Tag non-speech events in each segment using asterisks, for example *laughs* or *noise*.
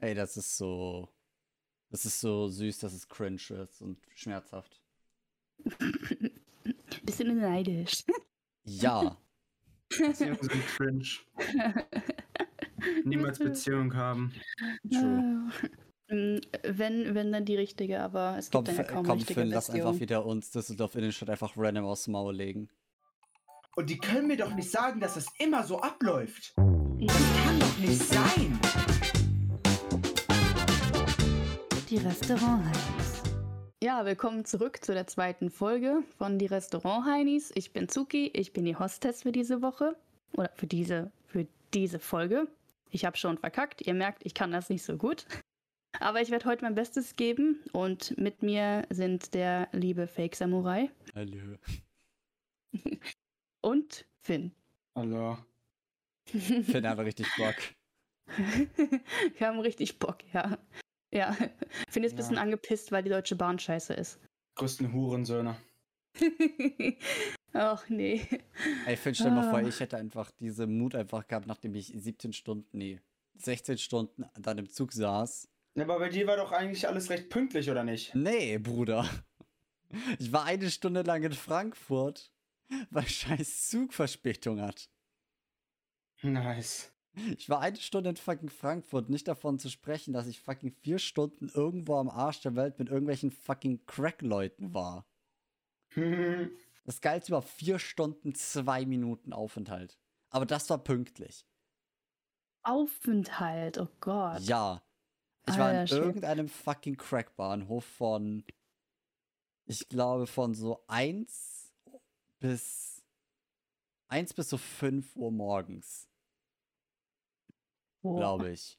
Ey, das ist so. Das ist so süß, dass es cringe ist und schmerzhaft. *laughs* Bisschen neidisch. Ja. Beziehungen sind cringe. *laughs* Niemals Beziehung haben. True. Wenn, wenn dann die richtige, aber es Komm, gibt dann ja kaum komm richtige Finn, lass einfach wieder uns Düsseldorf Innenstadt einfach random aus dem Maul legen. Und die können mir doch nicht sagen, dass das immer so abläuft. Das kann doch nicht sein. Die Restaurant-Heinis. Ja, willkommen zurück zu der zweiten Folge von Die Restaurant-Heinis. Ich bin Zuki, ich bin die Hostess für diese Woche. Oder für diese, für diese Folge. Ich habe schon verkackt. Ihr merkt, ich kann das nicht so gut. Aber ich werde heute mein Bestes geben. Und mit mir sind der liebe Fake Samurai Hallo. *laughs* und Finn. Hallo. *laughs* Finn hat richtig Bock. Wir haben richtig Bock, ja. Ja, *laughs* Finn ist ein Ja. bisschen angepisst, weil die Deutsche Bahn scheiße ist. Größten Hurensöhne. *laughs* Ach nee. Ey, Finn, stell dir mal vor, Ah. ich hätte einfach diese Mut einfach gehabt, nachdem ich 17 Stunden, nee, 16 Stunden dann im Zug saß. Ja, aber bei dir war doch eigentlich alles recht pünktlich, oder nicht? Nee, Bruder. Ich war eine Stunde lang in Frankfurt, weil scheiß Zugverspätung hat. Nice. Ich war eine Stunde in fucking Frankfurt, nicht davon zu sprechen, dass ich fucking vier Stunden irgendwo am Arsch der Welt mit irgendwelchen fucking Crack-Leuten war. *laughs* Das Geilste war vier Stunden, zwei Minuten Aufenthalt. Aber das war pünktlich. Aufenthalt, oh Gott. Ja. Ich war Alter in Schwede. irgendeinem fucking Crackbahnhof von, ich glaube, von so 1 bis 1 bis so 5 Uhr morgens, Glaube ich.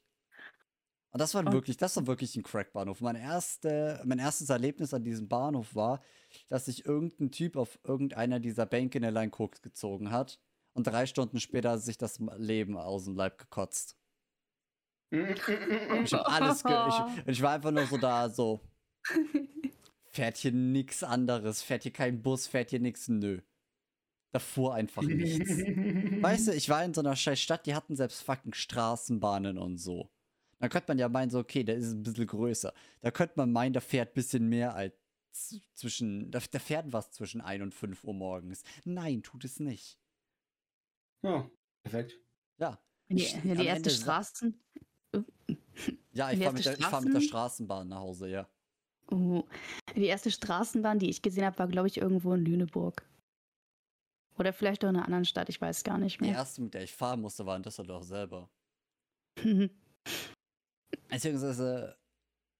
Und das war wirklich, das war wirklich ein Crackbahnhof. Mein, erste, mein erstes Erlebnis an diesem Bahnhof war, dass sich irgendein Typ auf irgendeiner dieser Bänke in der Line Koks gezogen hat und drei Stunden später sich das Leben aus dem Leib gekotzt. Ich hab alles ge ich, *laughs* ich war einfach nur so da, so. Fährt hier nix anderes, fährt hier kein Bus, fährt hier nix, nö. Da fuhr einfach nichts. Weißt du, *laughs* ich war in so einer scheiß Stadt, die hatten selbst fucking Straßenbahnen und so. Da könnte man ja meinen, so, okay, der ist ein bisschen größer. Da könnte man meinen, da fährt ein bisschen mehr als zwischen, da, da fährt was zwischen 1 und 5 Uhr morgens. Nein, tut es nicht. Ja, perfekt. Ja. Die, am die erste Straßen. *laughs* Ja, ich Die fahre mit, der- ich fahr mit der Straßen- Straßenbahn nach Hause, ja. Oh, die erste Straßenbahn, die ich gesehen habe, war, glaube ich, irgendwo in Lüneburg. Oder vielleicht auch in einer anderen Stadt, ich weiß gar nicht Die mehr. erste, mit der ich fahren musste, war in Düsseldorf selber. Beziehungsweise,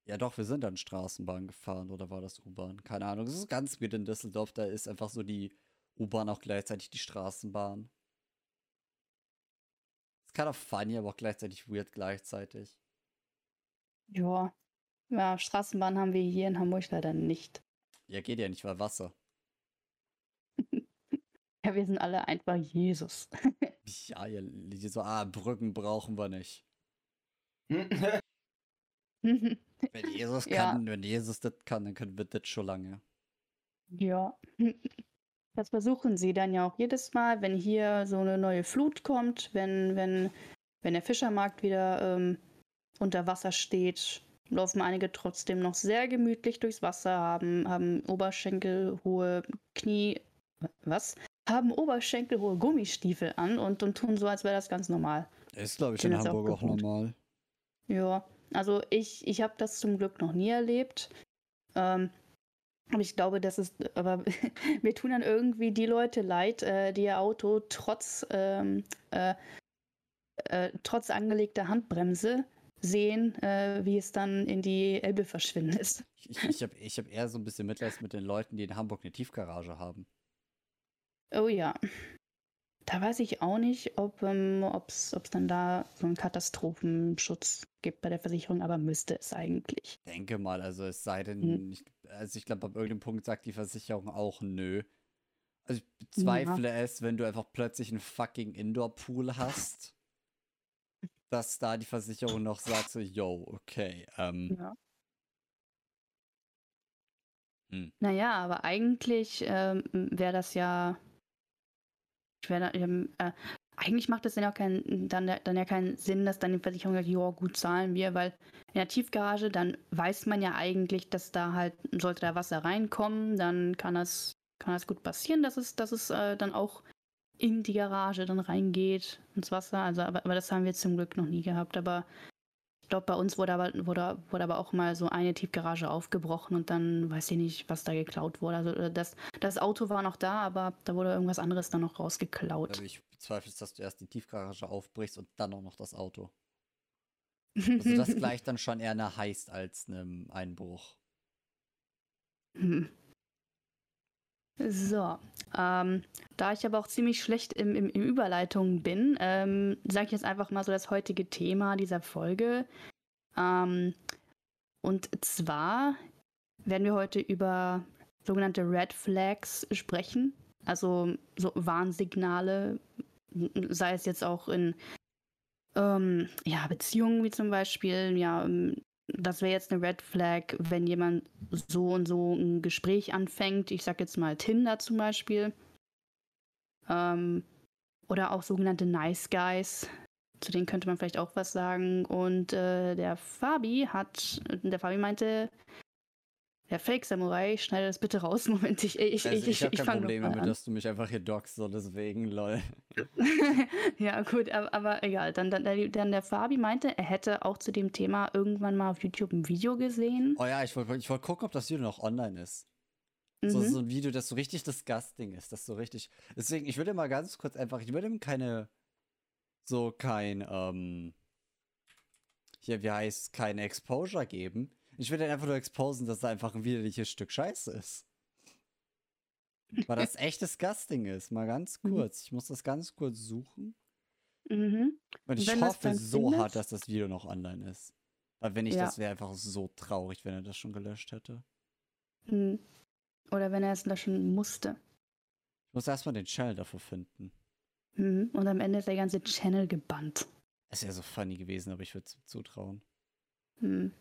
ja doch, wir sind dann Straßenbahn gefahren oder war das U-Bahn? Keine Ahnung. Es ist ganz weird in Düsseldorf, da ist einfach so die U-Bahn auch gleichzeitig die Straßenbahn. Ist kind of funny, aber auch gleichzeitig weird gleichzeitig. ja. Ja, Straßenbahn haben wir hier in Hamburg leider nicht. Ja, geht ja nicht, weil Wasser. Ja, wir sind alle einfach Jesus. *laughs* Ja, ihr so, ah, Brücken brauchen wir nicht. *laughs* Wenn Jesus Ja. kann, wenn Jesus das kann, dann können wir das schon lange. Ja. *laughs* Das versuchen sie dann ja auch jedes Mal, wenn hier so eine neue Flut kommt, wenn, wenn, wenn der Fischermarkt wieder ähm, unter Wasser steht, laufen einige trotzdem noch sehr gemütlich durchs Wasser, haben, haben oberschenkelhohe Knie. Was? Haben oberschenkelhohe Gummistiefel an und, und tun so, als wäre das ganz normal. Ist, glaube ich, in auch Hamburg auch gewohnt. normal. Ja, also ich, ich habe das zum Glück noch nie erlebt. Ähm, aber ich glaube, das ist, aber *laughs* mir tun dann irgendwie die Leute leid, äh, die ihr Auto trotz, ähm, äh, äh, trotz angelegter Handbremse sehen, äh, wie es dann in die Elbe verschwindet. Ich, ich habe ich hab eher so ein bisschen Mitleid mit den Leuten, die in Hamburg eine Tiefgarage haben. Oh ja. Da weiß ich auch nicht, ob ähm, es dann da so einen Katastrophenschutz gibt bei der Versicherung, aber müsste es eigentlich. Denke mal, also es sei denn, Hm. ich, also ich glaube, ab irgendeinem Punkt sagt die Versicherung auch nö. Also ich bezweifle es, wenn du einfach plötzlich einen fucking Indoor-Pool hast, dass da die Versicherung noch sagt so, yo, okay, ähm, Ja. Hm. Naja, aber eigentlich ähm, wäre das ja. Wär ähm, äh, eigentlich macht es dann, auch keinen, dann, dann ja keinen Sinn, dass dann die Versicherung sagt, ja, gut zahlen wir, weil in der Tiefgarage, dann weiß man ja eigentlich, dass da halt, sollte da Wasser reinkommen, dann kann das, kann das gut passieren, dass es, dass es äh, dann auch in die Garage dann reingeht ins Wasser. Also, aber, aber das haben wir zum Glück noch nie gehabt. Aber glaube, bei uns wurde aber, wurde, wurde aber auch mal so eine Tiefgarage aufgebrochen und dann weiß ich nicht, was da geklaut wurde. Also äh, das, das Auto war noch da, aber da wurde irgendwas anderes dann noch rausgeklaut. Aber ich bezweifle, dass du erst die Tiefgarage aufbrichst und dann auch noch das Auto. Also *laughs* das gleicht dann schon eher einer Heist als einem Einbruch. Hm. So, ähm, da ich aber auch ziemlich schlecht im, im, im Überleitungen bin, ähm, sage ich jetzt einfach mal so das heutige Thema dieser Folge. Ähm, und zwar werden wir heute über sogenannte Red Flags sprechen, also so Warnsignale, sei es jetzt auch in ähm, ja, Beziehungen wie zum Beispiel, ja, das wäre jetzt eine Red Flag, wenn jemand so und so ein Gespräch anfängt. Ich sag jetzt mal Tinder zum Beispiel. Ähm, oder auch sogenannte Nice Guys. Zu denen könnte man vielleicht auch was sagen. Und äh, der Fabi hat, der Fabi meinte, der Fake Samurai, schneide das bitte raus. *laughs* Moment, ich, ich, also ich, ich, habe ich kein Problem damit, dass du mich einfach hier dockst, so deswegen, lol. *laughs* ja, gut, aber, aber egal. Dann, dann, dann der Fabi meinte, er hätte auch zu dem Thema irgendwann mal auf YouTube ein Video gesehen. Oh ja, ich wollte ich wollt gucken, ob das Video noch online ist. So, Mhm. so ein Video, das so richtig disgusting ist, das so richtig. Deswegen, ich würde mal ganz kurz einfach, ich würde ihm keine, so kein, ähm, hier, wie heißt, keine Exposure geben. Ich würde einfach nur exposen, dass da einfach ein widerliches Stück Scheiße ist. Weil das *laughs* echt disgusting ist. Mal ganz Mhm. kurz. Ich muss das ganz kurz suchen. Mhm. Und ich Wenn hoffe so findest- hart, dass das Video noch online ist. Weil wenn nicht, Ja. das wäre einfach so traurig, wenn er das schon gelöscht hätte. Mhm. Oder wenn er es löschen musste. Ich muss erstmal den Channel dafür finden. Mhm. Und am Ende ist der ganze Channel gebannt. Es wäre so funny gewesen, aber ich würde es zutrauen. Mhm.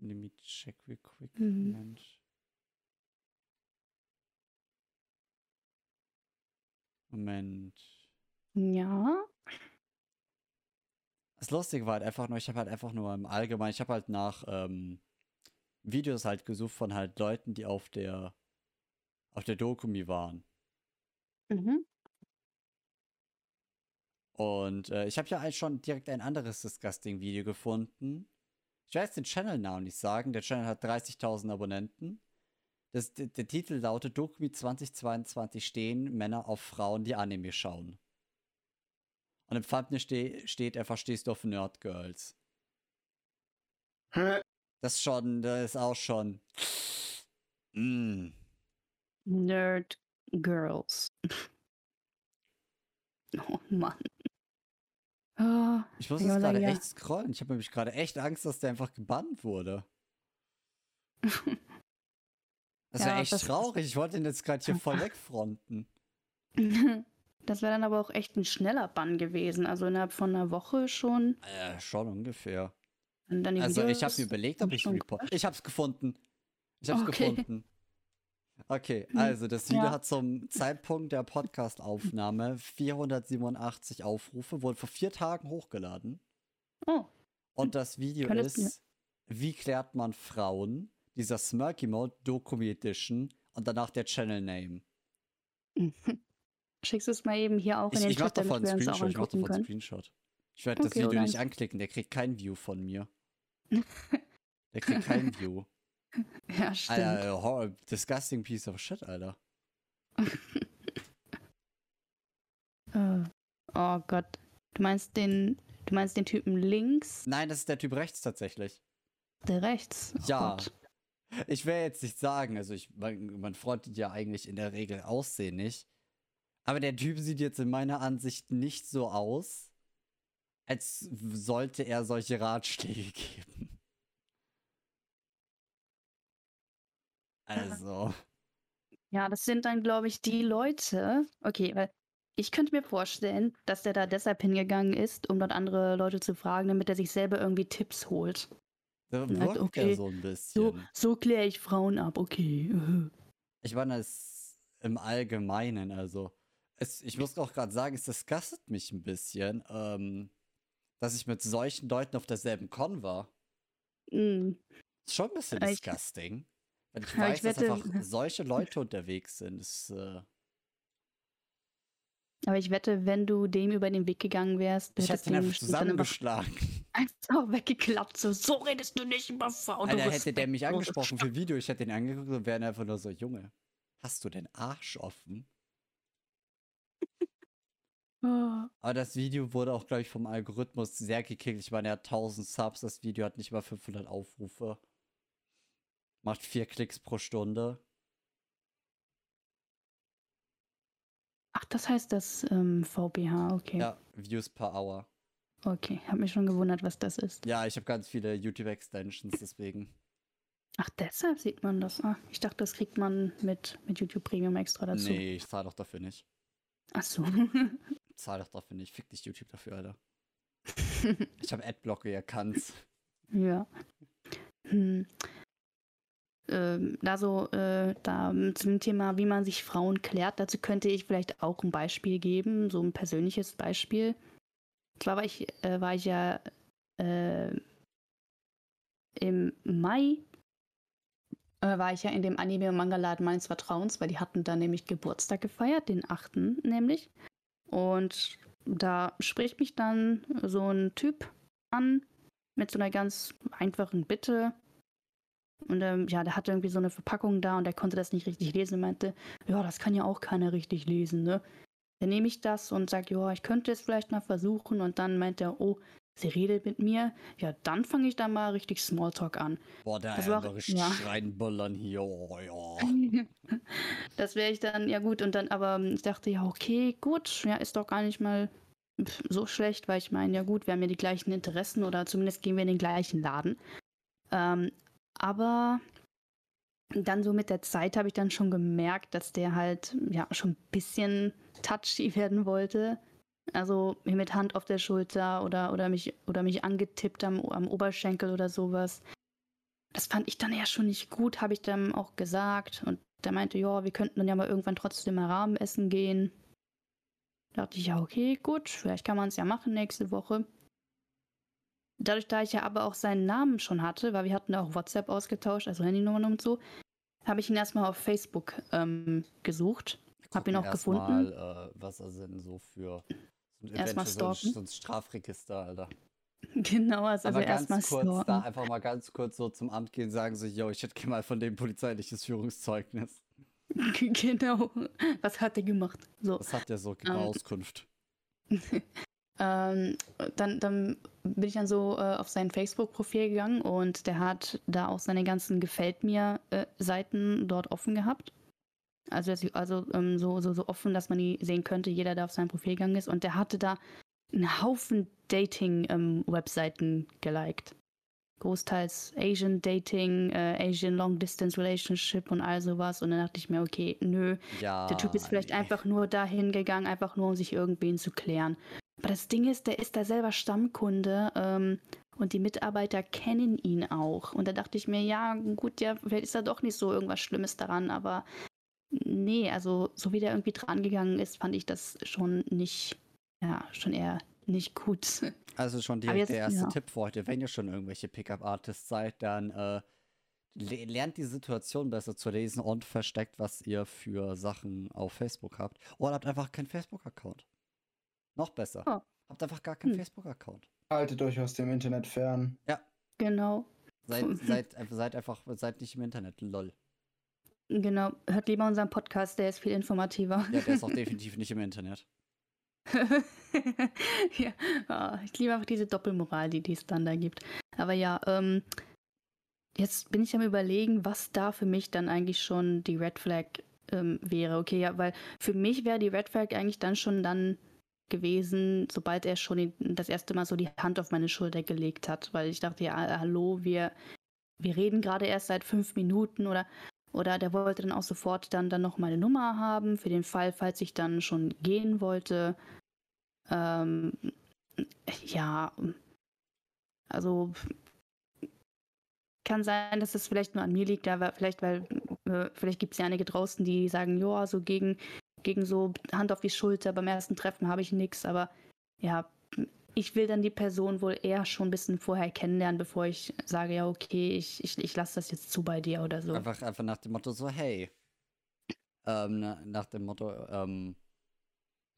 Let me check real quick. Mhm. Moment. Moment. Ja. Das Lustige war halt einfach nur, ich habe halt einfach nur im Allgemeinen, ich habe halt nach ähm, Videos halt gesucht von halt Leuten, die auf der auf der Dokumi waren. Mhm. Und äh, ich habe ja schon direkt ein anderes Disgusting-Video gefunden. Ich werde jetzt den Channel-Namen nicht sagen. Der Channel hat 30.000 Abonnenten. Das, der, der Titel lautet Dokumi 2022 stehen Männer auf Frauen, die Anime schauen. Und im Thumbnail ste steht, er verstehst du auf Nerdgirls. Hä? Das ist schon, das ist auch schon. Mm. Nerd Girls. *laughs* Oh Mann. Oh, Ich muss jetzt gerade ja. echt scrollen. Ich habe nämlich gerade echt Angst, dass der einfach gebannt wurde. *laughs* Das wäre Ja, echt das traurig. Ich wollte ihn jetzt gerade hier voll wegfronten. *laughs* Das wäre dann aber auch echt ein schneller Bann gewesen. Also innerhalb von einer Woche schon. Äh, schon ungefähr. Also ich habe Videos mir überlegt, ob ich report. Ich habe es gefunden. Ich habe es Okay. gefunden. Okay, Hm, also das Video ja. hat zum Zeitpunkt der Podcast-Aufnahme 487 Aufrufe, wurde vor vier Tagen hochgeladen. Oh, Und das Video Könntest ist, wie klärt man Frauen? Dieser Smirky Mode Dokumi Edition und danach der Channel Name. schickst du es mal eben hier auch Ich, in den ich Chat, damit wir uns auch. Ich mach angucken davon einen. Screenshot. Ich werde das Okay, Video dann- nicht anklicken, der kriegt kein View von mir. *laughs* Der kriegt kein View. *laughs* Ja, stimmt. Alter, hor- disgusting piece of shit, Alter. *laughs* Äh, oh Gott. Du meinst den, du meinst den Typen links, Nein, das ist der Typ rechts tatsächlich. der rechts? Oh Ja. Gott. Ich will jetzt nicht sagen, also ich, man, man freut ja eigentlich in der Regel Aussehen nicht. Aber der Typ sieht jetzt in meiner Ansicht nicht so aus, als sollte er solche Ratschläge *laughs* geben. Also, Ja, das sind dann, glaube ich, die Leute. Okay, weil ich könnte mir vorstellen, dass der da deshalb hingegangen ist, um dort andere Leute zu fragen, damit er sich selber irgendwie Tipps holt. da wirkt okay. er so ein So, bisschen. so kläre ich Frauen ab, okay. *laughs* Ich meine, das im Allgemeinen, also Es, ich muss auch gerade sagen, es disgustet mich ein bisschen, ähm, dass ich mit solchen Leuten auf derselben Con war. Mm. Ist schon ein bisschen ich- disgusting. Wenn ich weiß, ich dass wette- einfach solche Leute unterwegs sind. Ist, äh, Aber ich wette, wenn du dem über den Weg gegangen wärst, du ich hättest hätte ihn einfach zusammengeschlagen. *laughs* einfach weggeklappt. So, so redest du nicht über Frauen. Alter, hätte der mich angesprochen für Video, ich hätte ihn angeguckt und wäre einfach nur so, Junge, hast du den Arsch offen? *laughs* Oh. Aber das Video wurde auch, glaube ich, vom Algorithmus sehr gekickt. Ich meine, er hat 1000 Subs, das Video hat nicht mal 500 Aufrufe. Macht vier Klicks pro Stunde. Ach, das heißt das ähm, VBH, okay. Ja, Views per Hour. Okay, hab mich schon gewundert, was das ist. Ja, ich habe ganz viele YouTube-Extensions, deswegen. Ach, deshalb sieht man das. Ah, ich dachte, das kriegt man mit, mit YouTube Premium extra dazu. Nee, ich zahle doch dafür nicht. Ach so. *laughs* Zahl doch dafür nicht. Fick dich YouTube dafür, Alter. *laughs* Ich habe Adblocker, ihr kann's. ja. Hm. Ähm, da so, äh, da zu dem Thema, wie man sich Frauen klärt, dazu könnte ich vielleicht auch ein Beispiel geben, so ein persönliches Beispiel. Zwar war ich, äh, war ich ja äh, im Mai äh, war ich ja in dem Anime- und Manga-Laden meines Vertrauens, weil die hatten da nämlich Geburtstag gefeiert, den 8. nämlich. Und da spricht mich dann so ein Typ an mit so einer ganz einfachen Bitte. Und ähm, ja, der hatte irgendwie so eine Verpackung da und der konnte das nicht richtig lesen und meinte, ja, das kann ja auch keiner richtig lesen, ne? Dann nehme ich das und sage, ja, ich könnte es vielleicht mal versuchen. Und dann meint er, oh, sie redet mit mir. Ja, dann fange ich da mal richtig Smalltalk an. Boah, der Das war auch- andere ja. Hier. Oh, ja. *laughs* das wäre ich dann, ja gut, und dann, aber ähm, ich dachte, ja, okay, gut, ja, ist doch gar nicht mal so schlecht, weil ich meine, ja gut, wir haben ja die gleichen Interessen oder zumindest gehen wir in den gleichen Laden. Ähm, aber dann so mit der Zeit habe ich dann schon gemerkt, dass der halt, ja, schon ein bisschen touchy *laughs* werden wollte. Also mir mit Hand auf der Schulter oder, oder, mich, oder mich angetippt am, am Oberschenkel oder sowas. Das fand ich dann ja schon nicht gut, habe ich dann auch gesagt. Und der meinte, ja, wir könnten dann ja mal irgendwann trotzdem mal Rabenessen gehen. Da dachte ich, ja, okay, gut, vielleicht kann man es ja machen nächste Woche. Dadurch, da ich ja aber auch seinen Namen schon hatte, weil wir hatten auch WhatsApp ausgetauscht, also Handynummern und so, habe ich ihn erstmal auf Facebook ähm, gesucht. Hab ihn auch gefunden. Mal, äh, was er denn so für. So ein, Erst mal eventuell so ein, stalken. so ein Strafregister, Alter. *laughs* Genau, also, also erstmal kurz, da stalken. einfach mal ganz kurz so zum Amt gehen, sagen so, yo, ich hätte gerne mal von dem polizeiliches Führungszeugnis. *laughs* genau. Was hat er gemacht? So. Was hat der so Ähm. Auskunft? *laughs* Ähm, dann, dann bin ich dann so äh, auf sein Facebook-Profil gegangen und der hat da auch seine ganzen Gefällt mir-Seiten dort offen gehabt. Also, ich- also ähm, so, so, so offen, dass man die sehen könnte, jeder, der auf sein Profil gegangen ist. Und der hatte da einen Haufen Dating-Webseiten geliked. Großteils Asian Dating, äh, Asian Long Distance Relationship und all sowas. Und dann dachte ich mir, okay, nö, Ja. der Typ ist vielleicht nee. einfach nur dahin gegangen, einfach nur um sich irgendwen zu klären. Aber das Ding ist, der ist da selber Stammkunde ähm, und die Mitarbeiter kennen ihn auch. Und da dachte ich mir, ja, gut, ja, vielleicht ist da doch nicht so irgendwas Schlimmes daran, aber nee, also so wie der irgendwie dran gegangen ist, fand ich das schon nicht, ja, schon eher nicht gut. *laughs* Also schon direkt jetzt- der erste ja. Tipp für heute. Wenn ihr schon irgendwelche Pickup-Artists seid, dann äh, le lernt die Situation besser zu lesen und versteckt, was ihr für Sachen auf Facebook habt. Oder habt einfach keinen Facebook-Account. Noch besser. Oh. Habt einfach gar keinen Hm. Facebook-Account. Haltet euch aus dem Internet fern. genau, Seid, seid, einfach- seid einfach, seid nicht im Internet, lol. genau. Hört lieber unseren Podcast, der ist viel informativer. Ja, der ist auch *laughs* definitiv nicht im Internet. *laughs* ja, ah, ich liebe einfach diese Doppelmoral, die die es dann da gibt. Aber ja, ähm, jetzt bin ich am überlegen, was da für mich dann eigentlich schon die Red Flag ähm, wäre. Okay, ja, weil für mich wäre die Red Flag eigentlich dann schon dann gewesen, sobald er schon das erste Mal so die Hand auf meine Schulter gelegt hat, weil ich dachte, ja, hallo, wir, wir reden gerade erst seit fünf Minuten oder oder der wollte dann auch sofort dann, dann noch meine Nummer haben, für den Fall, falls ich dann schon gehen wollte. Ähm, ja, also kann sein, dass es vielleicht nur an mir liegt, aber vielleicht, weil äh, vielleicht gibt es ja einige draußen, die sagen, ja, so gegen, gegen so Hand auf die Schulter. Beim ersten Treffen habe ich nichts, aber ja, ich will dann die Person wohl eher schon ein bisschen vorher kennenlernen, bevor ich sage, ja, okay, ich, ich, ich lasse das jetzt zu bei dir oder so. Einfach, einfach nach dem Motto so, hey. Ähm, na- nach dem Motto, ähm,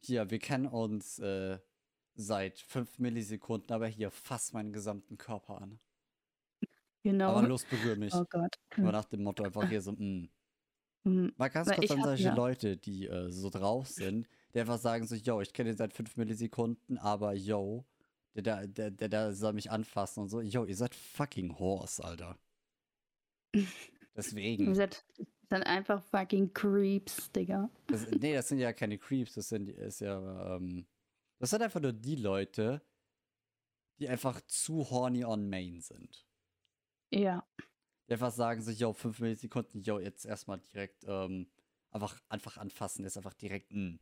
hier, wir kennen uns äh, seit fünf Millisekunden, aber hier, fass meinen gesamten Körper an. Genau. Aber los, berühr mich. Oh Gott. Aber nach dem Motto einfach hier so, mh. Hm. Mal ganz Weil kurz an solche ja- Leute, die äh, so drauf sind, die einfach sagen so, yo, ich kenne ihn seit fünf Millisekunden, aber yo, der, der, der, der, soll mich anfassen und so. Yo, ihr seid fucking Horse, Alter. *laughs* Ihr Deswegen. seid dann einfach fucking Creeps, Digga. Das, nee, das sind ja keine Creeps, das sind ist ja, ähm, das sind einfach nur die Leute, die einfach zu horny on main sind. Ja. Die einfach sagen so, yo, fünf Millisekunden, yo, jetzt erstmal direkt, ähm, einfach, einfach anfassen, ist einfach direkt, mh.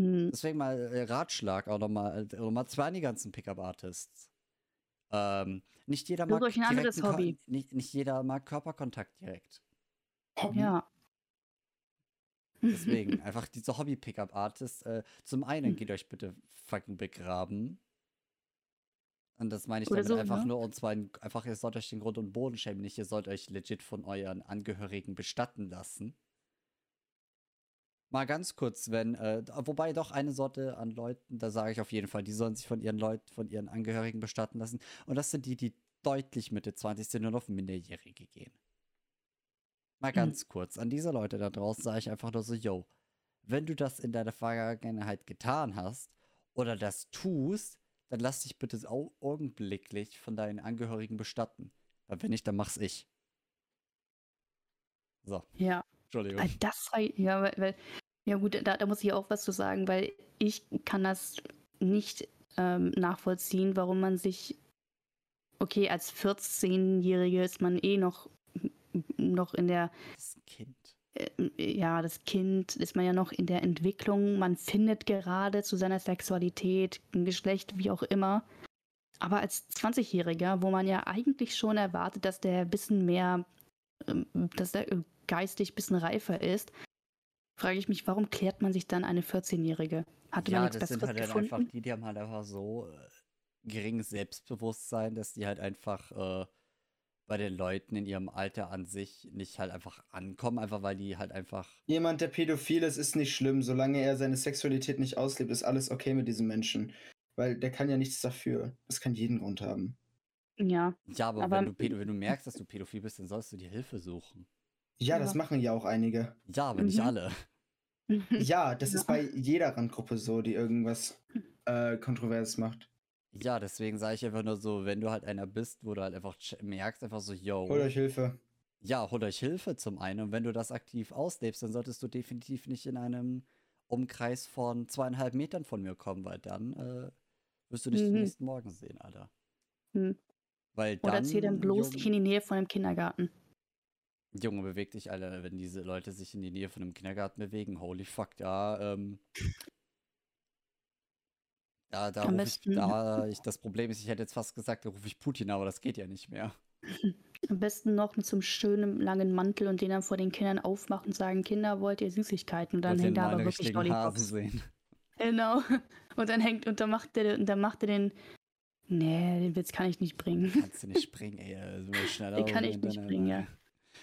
Hm. Deswegen mal äh, Ratschlag auch nochmal, noch mal zwei an die ganzen Pickup-Artists. Ähm, nicht jeder mag ein direkten Hobby. Nicht, nicht jeder mag Körperkontakt direkt. Hobby. Ja. Deswegen, *laughs* einfach diese Hobby-Pickup-Artists. Äh, zum einen Hm. geht euch bitte fucking begraben. Und das meine ich Oder damit so, einfach ne? nur, und zwar in, einfach, ihr sollt euch den Grund und Boden schämen, nicht, ihr sollt euch legit von euren Angehörigen bestatten lassen. Mal ganz kurz, wenn, äh, wobei doch eine Sorte an Leuten, da sage ich auf jeden Fall, die sollen sich von ihren Leuten, von ihren Angehörigen bestatten lassen. Und das sind die, die deutlich Mitte 20 sind und auf Minderjährige gehen. Mal Hm. ganz kurz, an diese Leute da draußen sage ich einfach nur so, yo, wenn du das in deiner Vergangenheit getan hast oder das tust, dann lass dich bitte au augenblicklich von deinen Angehörigen bestatten. Weil wenn nicht, dann mach's ich. So, Ja. Entschuldigung. Weil das ja, weil, weil ja gut, da, da muss ich auch was zu sagen, weil ich kann das nicht ähm, nachvollziehen, warum man sich, okay, als 14-Jährige ist man eh noch, noch in der, Das Kind. Äh, ja, das Kind ist man ja noch in der Entwicklung, man findet gerade zu seiner Sexualität, ein Geschlecht, wie auch immer. Aber als 20-Jähriger, wo man ja eigentlich schon erwartet, dass der ein bisschen mehr, ähm, dass der äh, geistig ein bisschen reifer ist, frage ich mich, warum klärt man sich dann eine 14-Jährige? Hatte man Ja, nichts das sind Besseres halt dann gefunden? einfach die, die haben halt einfach so äh, geringes Selbstbewusstsein, dass die halt einfach äh, bei den Leuten in ihrem Alter an sich nicht halt einfach ankommen, einfach weil die halt einfach. Jemand, der pädophil ist, ist nicht schlimm. Solange er seine Sexualität nicht auslebt, ist alles okay mit diesem Menschen. Weil der kann ja nichts dafür. Das kann jeden Grund haben. Ja, Ja, aber, Aber- wenn, du wenn du merkst, dass du pädophil bist, dann sollst du dir Hilfe suchen. Ja, das machen ja auch einige. Ja, aber nicht Mhm. alle. *laughs* Ja, das ist Ja. bei jeder Randgruppe so, die irgendwas äh, Kontroverses macht. Ja, deswegen sage ich einfach nur so, wenn du halt einer bist, wo du halt einfach ch- merkst, einfach so, yo, Holt euch Hilfe. ja, hol euch Hilfe zum einen. Und wenn du das aktiv auslebst, dann solltest du definitiv nicht in einem Umkreis von zweieinhalb Metern von mir kommen, weil dann äh, wirst du dich Mhm. den nächsten Morgen sehen, Alter. Hm. Weil dann, Oder zieh dann bloß nicht in die Nähe von dem Kindergarten. Junge, beweg dich, Alter, wenn diese Leute sich in die Nähe von einem Kindergarten bewegen. Holy fuck, da, ähm. Da, da rufe ich, da, ich, das Problem ist, ich hätte jetzt fast gesagt, da rufe ich Putin, aber das geht ja nicht mehr. Am besten noch mit so einem schönen langen Mantel und den dann vor den Kindern aufmachen und sagen, Kinder, wollt ihr Süßigkeiten? Und dann hängt da aber wirklich Lollipops. sehen. Genau. Und dann hängt, und dann macht der, und dann macht er den. Nee, den Witz kann ich nicht bringen. Kannst du nicht springen, ey. Also *laughs* schneller Den kann ich nicht bringen, ja.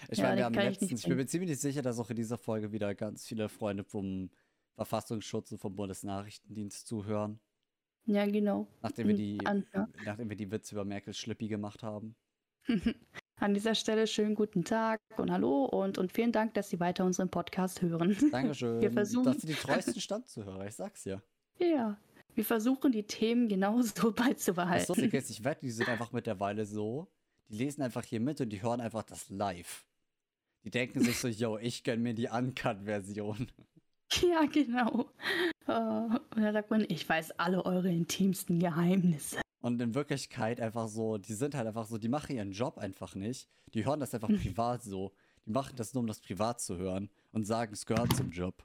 Ich Ja, meine, wir haben kann ich letztens, ich bin bringen. mir ziemlich sicher, dass auch in dieser Folge wieder ganz viele Freunde vom Verfassungsschutz und vom Bundesnachrichtendienst zuhören. Ja, genau. Nachdem wir Und die, an- ja. nachdem wir die Witze über Merkels Schlippi gemacht haben. *laughs* An dieser Stelle schönen guten Tag und hallo und, und vielen Dank, dass Sie weiter unseren Podcast hören. *laughs* Dankeschön. Wir versuchen- Das sind die treuesten Stammzuhörer, ich sag's ja. Ja, wir versuchen die Themen genauso Das *laughs* beizubehalten. Lustige ist, ich wette, die sind einfach mittlerweile so, die lesen einfach hier mit und die hören einfach das live. Die denken sich so, yo, ich gönn mir die Uncut-Version. *laughs* Ja, genau. Äh, und da sagt man, ich weiß alle eure intimsten Geheimnisse. Und in Wirklichkeit einfach so, die sind halt einfach so, die machen ihren Job einfach nicht. Die hören das einfach *laughs* privat so. Die machen das nur, um das privat zu hören und sagen, es gehört zum Job.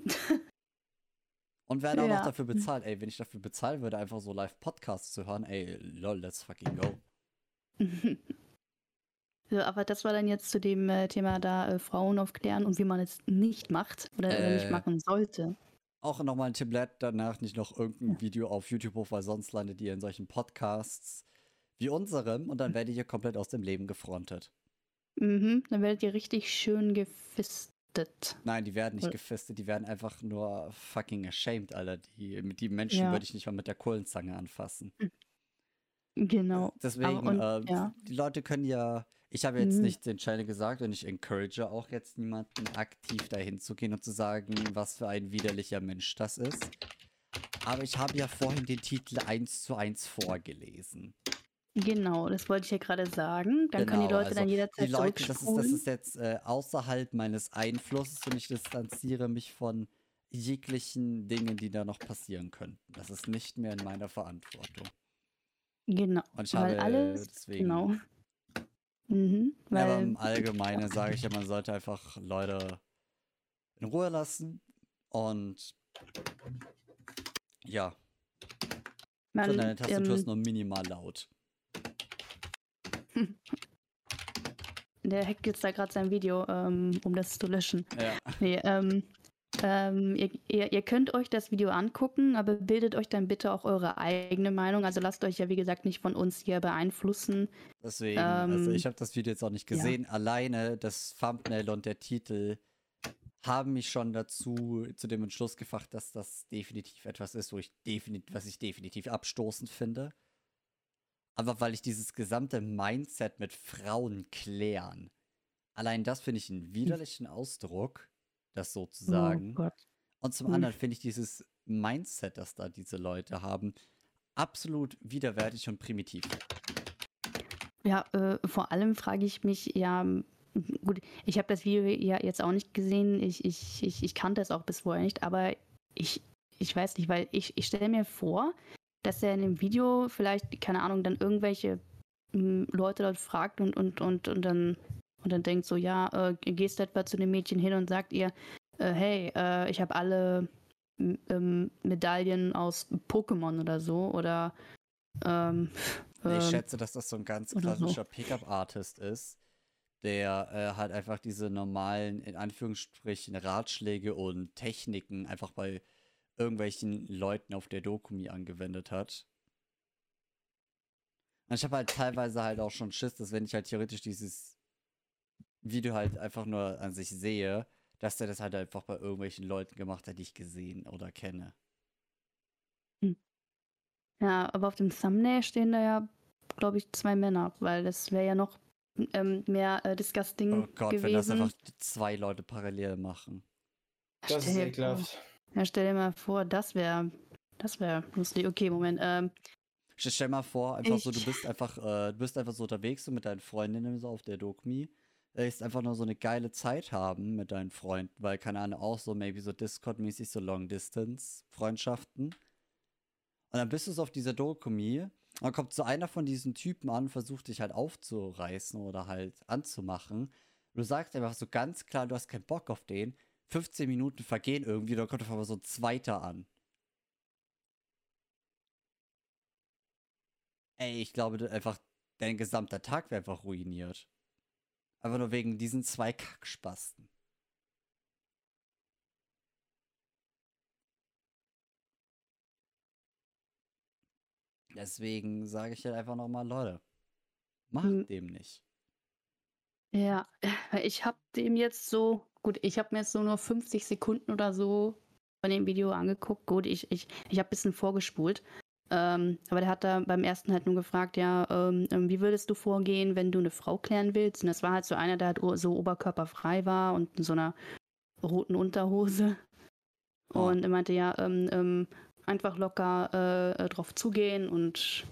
*laughs* Und werden auch noch Ja. dafür bezahlt. Ey, wenn ich dafür bezahlen würde, einfach so Live-Podcasts zu hören, ey, lol, let's fucking go. So, aber das war dann jetzt zu dem äh, Thema da äh, Frauen aufklären und wie man es nicht macht oder, oder nicht Äh, machen sollte. Auch nochmal ein lädt danach nicht noch irgendein Video auf YouTube hoch, weil sonst landet ihr in solchen Podcasts wie unserem und dann werdet ihr komplett aus dem Leben gefrontet. Mhm, dann werdet ihr richtig schön gefistet. Nein, die werden nicht gefistet, die werden einfach nur fucking ashamed, Alter. Die, die Menschen Ja. würde ich nicht mal mit der Kohlenzange anfassen. Genau. Deswegen, und- ähm, ja. die Leute können ja, ich habe jetzt Mhm. nicht den Channel gesagt und ich encourage auch jetzt niemanden aktiv dahin zu gehen und zu sagen, was für ein widerlicher Mensch das ist. Aber ich habe ja vorhin den Titel eins zu eins vorgelesen. Genau, das wollte ich ja gerade sagen. Dann können die Genau, Leute dann also jederzeit Die Leute, das ist, das ist jetzt äh, außerhalb meines Einflusses und ich distanziere mich von jeglichen Dingen, die da noch passieren könnten. Das ist nicht mehr in meiner Verantwortung. Genau. Und ich weil habe alles, deswegen. genau. Mhm, Ja, aber weil, im Allgemeinen sage ich ja, man sollte einfach Leute in Ruhe lassen und ja, man, so deine Tastatur ist ähm, nur minimal laut. *laughs* der hackt jetzt da gerade sein Video, ähm, um das zu löschen. Ja. Nee, ähm, ähm, ihr, ihr, ihr könnt euch das Video angucken, aber bildet euch dann bitte auch eure eigene Meinung. Also lasst euch ja, wie gesagt, nicht von uns hier beeinflussen. Deswegen, also Ähm, ich habe das Video jetzt auch nicht ja. gesehen. Alleine das Thumbnail und der Titel haben mich schon dazu zu dem Entschluss gebracht, dass das definitiv etwas ist, wo ich definitiv, was ich definitiv abstoßend finde. Aber weil ich dieses gesamte Mindset mit Frauen klären, allein das finde ich einen widerlichen Ausdruck, das so zu sagen. Oh Gott. Und zum anderen finde ich dieses Mindset, das da diese Leute haben, absolut widerwärtig und primitiv. Ja, äh, vor allem frage ich mich, ja, gut, ich habe das Video ja jetzt auch nicht gesehen, ich, ich, ich, ich kannte es auch bis vorher nicht, aber ich, ich weiß nicht, weil ich, ich stelle mir vor, dass er in dem Video vielleicht, keine Ahnung, dann irgendwelche Leute dort fragt und, und, und, und dann und dann denkt so, ja, äh, gehst etwa zu dem Mädchen hin und sagt ihr, äh, hey, äh, ich habe alle ähm, Medaillen aus Pokémon oder so oder ähm, Ich ähm, schätze, dass das so ein ganz oder so. klassischer Pickup-Artist ist, der äh, halt einfach diese normalen, in Anführungsstrichen, Ratschläge und Techniken einfach bei irgendwelchen Leuten auf der Dokumi angewendet hat. Und ich habe halt teilweise halt auch schon Schiss, dass wenn ich halt theoretisch dieses Video halt einfach nur an sich sehe, dass der das halt einfach bei irgendwelchen Leuten gemacht hat, die ich gesehen oder kenne. Ja, aber auf dem Thumbnail stehen da ja, glaube ich, zwei Männer, weil das wäre ja noch ähm, mehr äh, disgusting Oh Gott, wenn das gewesen. einfach zwei Leute parallel machen. Das ist Stell dir ekelhaft. Ja, stell dir mal vor, das wäre das wäre lustig. Okay, Moment. Ähm, Stell stell mal vor, einfach so, du Ich- bist einfach, äh, du bist einfach so unterwegs so mit deinen Freundinnen so auf der Dokmi. Willst einfach nur so eine geile Zeit haben mit deinen Freunden, weil, keine Ahnung, auch so maybe so Discord-mäßig so Long-Distance-Freundschaften. Und dann bist du so auf dieser Dokumi und dann kommt so einer von diesen Typen an, versucht dich halt aufzureißen oder halt anzumachen. Du sagst einfach so ganz klar, du hast keinen Bock auf den. 15 Minuten vergehen irgendwie, dann kommt auf einmal so ein zweiter an. Ey, ich glaube einfach, dein gesamter Tag wäre einfach ruiniert. Einfach nur wegen diesen zwei Kackspasten. Deswegen sage ich halt einfach nochmal, Leute, macht Hm. dem nicht. ja, ich habe dem jetzt so, gut, ich habe mir jetzt so nur 50 Sekunden oder so von dem Video angeguckt. Gut, ich, ich, ich habe ein bisschen vorgespult. Ähm, aber der hat da beim ersten halt nur gefragt, ja, ähm, ähm, wie würdest du vorgehen, wenn du eine Frau klären willst? Und das war halt so einer, der halt so oberkörperfrei war und in so einer roten Unterhose. Oh. Und er meinte, ja, ähm, ähm, einfach locker äh, äh, drauf zugehen und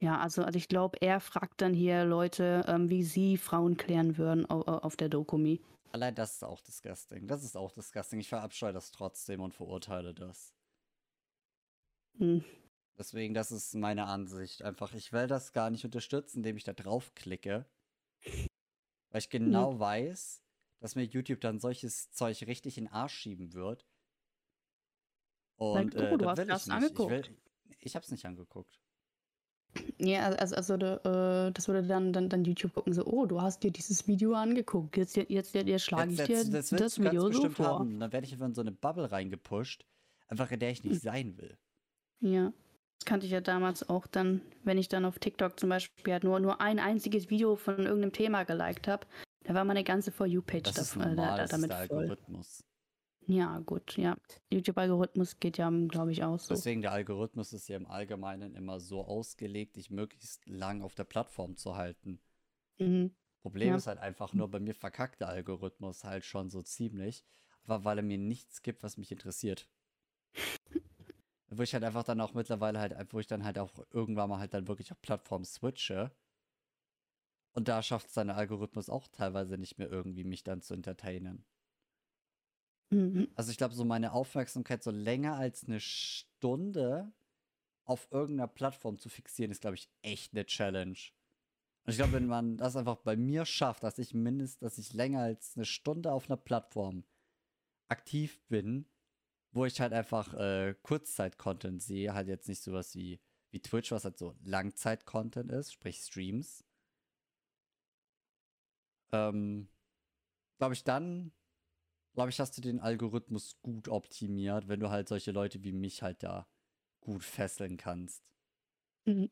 ja, also, also ich glaube, er fragt dann hier Leute, ähm, wie sie Frauen klären würden auf, auf der Dokumi. Allein das ist auch disgusting. Das ist auch disgusting. Ich verabscheue das trotzdem und verurteile das. Hm. Deswegen, das ist meine Ansicht. Einfach, ich will das gar nicht unterstützen, indem ich da draufklicke. Weil ich genau weiß, dass mir YouTube dann solches Zeug richtig in den Arsch schieben wird. Und du, äh, du das hast will das ich nicht. Ich, will, angeguckt. ich hab's nicht angeguckt. Ja, also, also äh, das würde dann, dann, dann YouTube gucken, so, oh, du hast dir dieses Video angeguckt, jetzt, jetzt, jetzt, jetzt schlage ich dir das das, ganz Video so vor. haben. Dann werde ich einfach in so eine Bubble reingepusht, einfach in der ich Hm. nicht sein will. Ja. Das kannte ich ja damals auch dann, wenn ich dann auf TikTok zum Beispiel halt nur, nur ein einziges Video von irgendeinem Thema geliked habe, da war meine ganze For You-Page Das äh, da, normal, da, das ist damit der voll. Algorithmus. Ja, gut, ja. YouTube-Algorithmus geht ja, glaube ich, auch so. Deswegen der Algorithmus ist ja im Allgemeinen immer so ausgelegt, dich möglichst lang auf der Plattform zu halten. Mhm. Problem Ja. ist halt einfach nur, bei mir verkackt der Algorithmus halt schon so ziemlich, aber weil er mir nichts gibt, was mich interessiert. *laughs* wo ich halt einfach dann auch mittlerweile halt, wo ich dann halt auch irgendwann mal halt dann wirklich auf Plattform switche. Und da schafft es der Algorithmus auch teilweise nicht mehr irgendwie, mich dann zu entertainen. Mhm. Also ich glaube, so meine Aufmerksamkeit so länger als eine Stunde auf irgendeiner Plattform zu fixieren, ist, glaube ich, echt eine Challenge. Und ich glaube, wenn man das einfach bei mir schafft, dass ich mindestens, dass ich länger als eine Stunde auf einer Plattform aktiv bin, wo ich halt einfach äh, Kurzzeit-Content sehe, halt jetzt nicht sowas wie, wie Twitch, was halt so Langzeit-Content ist, sprich Streams. Ähm, glaube ich, dann, glaube ich, hast du den Algorithmus gut optimiert, wenn du halt solche Leute wie mich halt da gut fesseln kannst. Mhm.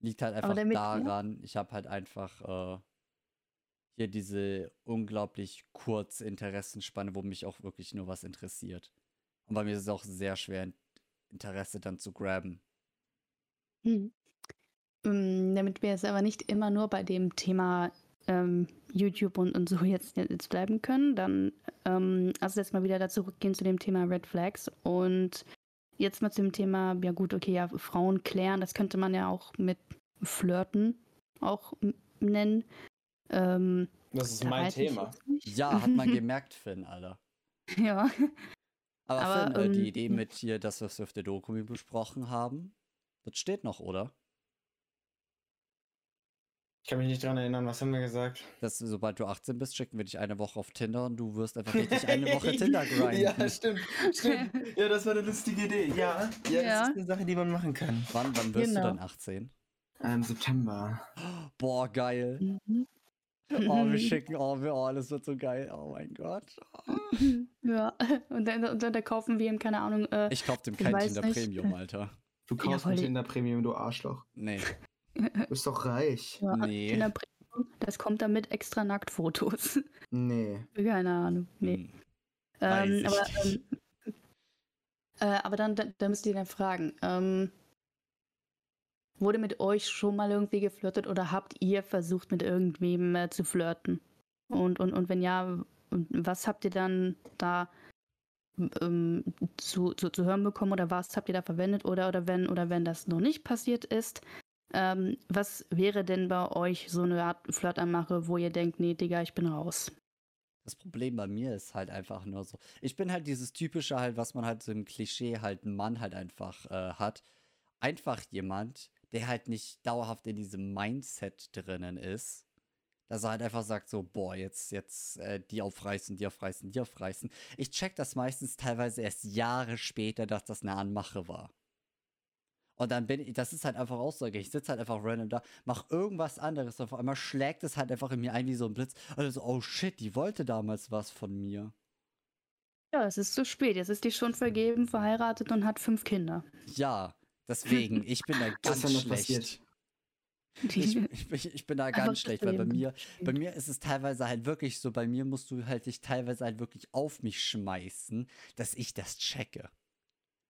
Liegt halt einfach daran, ich habe halt einfach äh, hier diese unglaublich kurze Interessenspanne, wo mich auch wirklich nur was interessiert. Und bei mir ist es auch sehr schwer, Interesse dann zu graben. Mhm. Ähm, Damit wir jetzt aber nicht immer nur bei dem Thema ähm, YouTube und, und so *laughs* jetzt, jetzt bleiben können, dann ähm, also jetzt mal wieder da zurückgehen zu dem Thema Red Flags und jetzt mal zu dem Thema, ja gut, okay, ja, Frauen klären, das könnte man ja auch mit Flirten auch nennen. Ähm, Das ist da mein Thema. Ja, hat man *laughs* gemerkt, Finn, Alter. ja. Aber, Aber, Finn, äh, die ähm, Idee mit hier, das, was wir auf der Doku besprochen haben, das steht noch, oder? Ich kann mich nicht dran erinnern, was haben wir gesagt? Dass sobald du 18 bist, schicken wir dich eine Woche auf Tinder und du wirst einfach richtig eine Woche *laughs* Tinder grinden. Ja, stimmt. stimmt. Ja, das war eine lustige Idee. Ja, ja, Ja. das ist eine Sache, die man machen kann. Wann, wann wirst Genau. du dann 18? Im September. Boah, geil. Mhm. Oh, wir *laughs* schicken, oh, wir, oh, alles wird so geil. Oh mein Gott. *laughs* Ja, und dann, und dann da kaufen wir ihm, keine Ahnung, äh, Ich kauf dem kein Tinder nicht. Premium, Alter. Du kaufst voll ein Tinder Premium, du Arschloch. Nee. Du bist doch reich. ja, Nee. Tinder Premium, das kommt dann mit extra Nacktfotos. *laughs* Nee. Keine Ahnung. Nee. Hm. Ähm, aber, ähm, äh, aber dann, da, da müsst ihr dann fragen, ähm, wurde mit euch schon mal irgendwie geflirtet oder habt ihr versucht, mit irgendwem äh, zu flirten? Und, und, und wenn ja, was habt ihr dann da ähm, zu, zu, zu hören bekommen oder was habt ihr da verwendet oder, oder wenn oder wenn das noch nicht passiert ist, ähm, was wäre denn bei euch so eine Art Flirtanmache, wo ihr denkt, nee, Digga, ich bin raus? Das Problem bei mir ist halt einfach nur so. Ich bin halt dieses typische halt, was man halt so im Klischee halt ein Mann halt einfach äh, hat. Einfach jemand, der halt nicht dauerhaft in diesem Mindset drinnen ist. Dass er halt einfach sagt so, boah, jetzt, jetzt äh, die aufreißen, die aufreißen, die aufreißen. Ich check das meistens teilweise erst Jahre später, dass das eine Anmache war. Und dann bin ich, das ist halt einfach Aussage. Ich sitze halt einfach random da, mach irgendwas anderes. Und auf einmal schlägt es halt einfach in mir ein wie so ein Blitz. Und so, oh shit, die wollte damals was von mir. Ja, es ist zu spät. Jetzt ist die schon vergeben, verheiratet und hat fünf Kinder. Ja, deswegen, *laughs* ich bin da ganz schlecht. passiert. Ich, *laughs* ich, bin- ich bin da ganz schlecht, weil bei mir, bei mir ist es teilweise halt wirklich so, bei mir musst du halt dich teilweise halt wirklich auf mich schmeißen, dass ich das checke.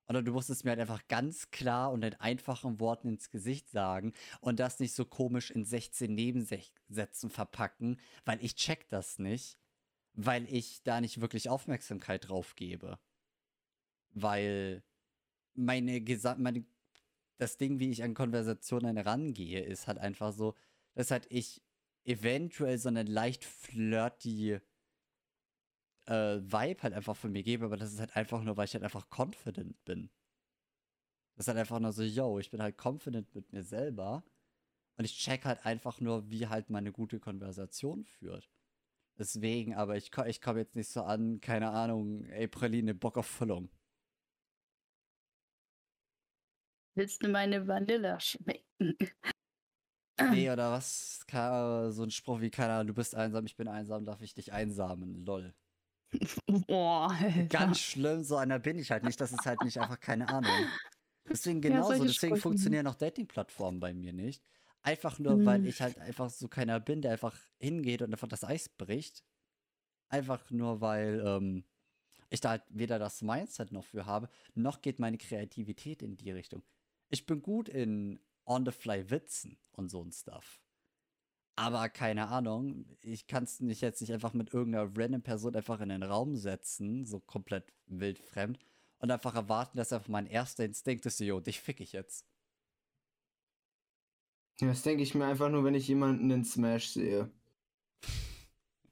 Oder du musst es mir halt einfach ganz klar und in einfachen Worten ins Gesicht sagen und das nicht so komisch in 16 Nebensätzen verpacken, weil ich check das nicht, weil ich da nicht wirklich Aufmerksamkeit drauf gebe. Weil meine Gesam meine das Ding, wie ich an Konversationen rangehe, ist halt einfach so, dass halt ich eventuell so eine leicht flirty äh, Vibe halt einfach von mir gebe, aber das ist halt einfach nur, weil ich halt einfach confident bin. Das ist halt einfach nur so, yo, ich bin halt confident mit mir selber und ich check halt einfach nur, wie halt meine gute Konversation führt. Deswegen, aber ich, ich komme jetzt nicht so an, keine Ahnung, ey, Praline, Bock auf Füllung. Willst du meine Vanille schmecken? Nee, *clears throat* oder was? So ein Spruch wie, keine Ahnung, du bist einsam, ich bin einsam, darf ich dich einsamen? Lol. Boah, Alter. Ganz schlimm, so einer bin ich halt nicht. Das ist halt nicht einfach keine Ahnung. Deswegen *laughs* Ja, genauso, solche deswegen Sprüche. funktionieren auch Dating-Plattformen bei mir nicht. Einfach nur, weil Hm. ich halt einfach so keiner bin, der einfach hingeht und einfach das Eis bricht. Einfach nur, weil ähm, ich da halt weder das Mindset noch für habe, noch geht meine Kreativität in die Richtung. Ich bin gut in On-the-Fly-Witzen und so ein Stuff. Aber keine Ahnung, ich kann es nicht jetzt nicht einfach mit irgendeiner random Person einfach in den Raum setzen, so komplett wildfremd, und einfach erwarten, dass einfach mein erster Instinkt ist, jo, dich fick ich jetzt. Ja, Das denke ich mir einfach nur, wenn ich jemanden in Smash sehe. *laughs*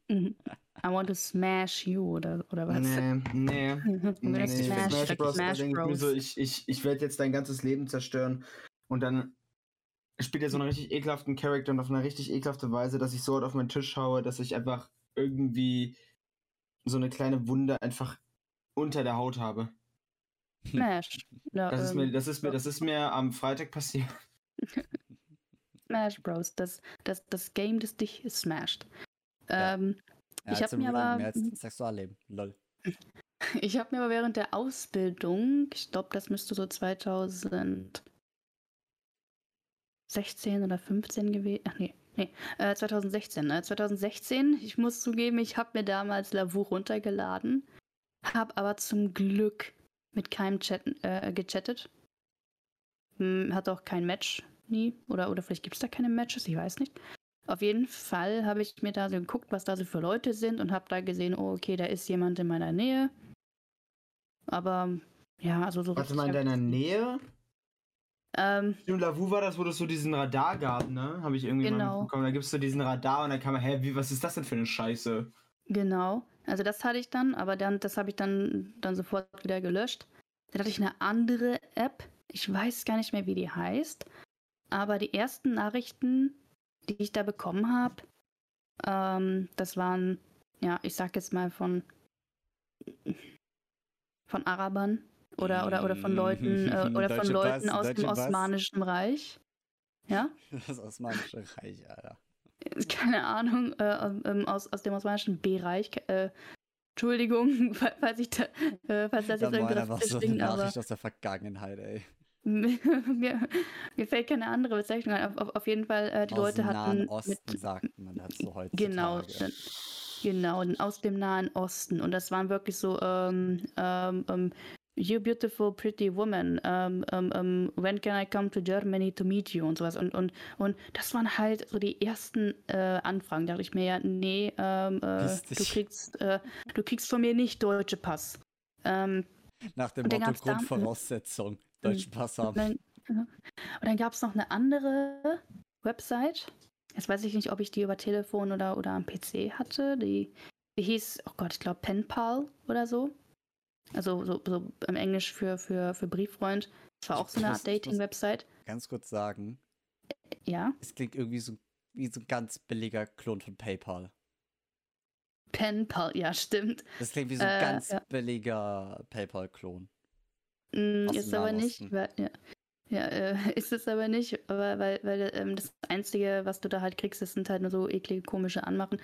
*laughs* I want to smash you oder, oder was? Nee, nee. *laughs* Nee, ich Smash, smash, Bros. Smash denke ich mir Bros. so, ich, ich, ich werde jetzt dein ganzes Leben zerstören und dann spielt er so einen richtig ekelhaften Charakter und auf eine richtig ekelhafte Weise, dass ich so auf meinen Tisch haue, dass ich einfach irgendwie so eine kleine Wunde einfach unter der Haut habe. Smash. Ja, Das ist mir, ähm, das ist mir, das ist mir am Freitag passiert. *laughs* *laughs* Smash Bros. Das, das, das Game, das dich smasht. Ja. Ähm, Ich hab zum mir aber- Mehr als Sexualleben. Lol. *laughs* ich habe mir aber während der Ausbildung, ich glaube, das müsste so 2016 oder 15 gewesen. Ach nee, nee, äh, 2016. Äh, 2016, ich muss zugeben, ich habe mir damals Lavu runtergeladen, habe aber zum Glück mit keinem Chatten, äh, gechattet. Hm, hat auch kein Match nie. Oder, oder vielleicht gibt es da keine Matches, ich weiß nicht. Auf jeden Fall habe ich mir da so geguckt, was da so für Leute sind und habe da gesehen, oh, okay, da ist jemand in meiner Nähe. Aber ja, also so Warte richtig mal, in deiner Nähe? Ähm, Im Lavu war das, wo es so diesen Radar gab, ne? Habe ich irgendwie mal Genau. mitbekommen. Da gibt es so diesen Radar und dann kann man, hä, wie, was ist das denn für eine Scheiße? genau. Also das hatte ich dann, aber dann, das habe ich dann, dann sofort wieder gelöscht. Dann hatte ich eine andere App. Ich weiß gar nicht mehr, wie die heißt. Aber die ersten Nachrichten, die ich da bekommen habe, ähm, das waren, ja, ich sag jetzt mal von von Arabern oder oder oder von Leuten äh, oder von Leuten Pass, aus dem Deutsche Pass. Osmanischen Reich. Ja? *laughs* Das Osmanische Reich, Alter. keine Ahnung, äh, ähm, aus, aus dem osmanischen Bereich. Äh, Entschuldigung, fa- *laughs* falls ich da, äh, falls das Da jetzt irgendwie rassistisch so eine klingt, aber Nachricht aus der Vergangenheit, ey. *laughs* mir, mir fällt keine andere Bezeichnung ein. Auf, auf, jeden Fall, äh, die aus Leute dem hatten Nahen Osten mit, sagt man dazu heutzutage. genau, äh, genau, aus dem Nahen Osten. Und das waren wirklich so, ähm, ähm, ähm, You beautiful, pretty woman. Um, um, um, when can I come to Germany to meet you? Und sowas. Und, und, und das waren halt so die ersten äh, Anfragen. Da dachte ich mir ja, nee, ähm, äh, du, kriegst, äh, du kriegst von mir nicht deutsche Pass. Ähm, Nach dem Motto Grundvoraussetzung. Deutschen Pass und haben. und dann gab es noch eine andere Website. Jetzt weiß ich nicht, ob ich die über Telefon oder, oder am PC hatte. Die, die hieß, oh Gott, ich glaube Penpal oder so. Also so, so im Englisch für, für, für Brieffreund. Das war Ich auch so eine Art Dating-Website. Ganz kurz sagen, Ja, es klingt irgendwie so wie so ein ganz billiger Klon von PayPal. Penpal, ja, stimmt. Das klingt wie so ein Äh, ganz ja. billiger PayPal-Klon. Mm, ist aber nicht, weil, ja. Ja, äh, *laughs* ist es aber nicht, aber weil, weil ähm, das Einzige, was du da halt kriegst, das sind halt nur so eklige, komische Anmachen.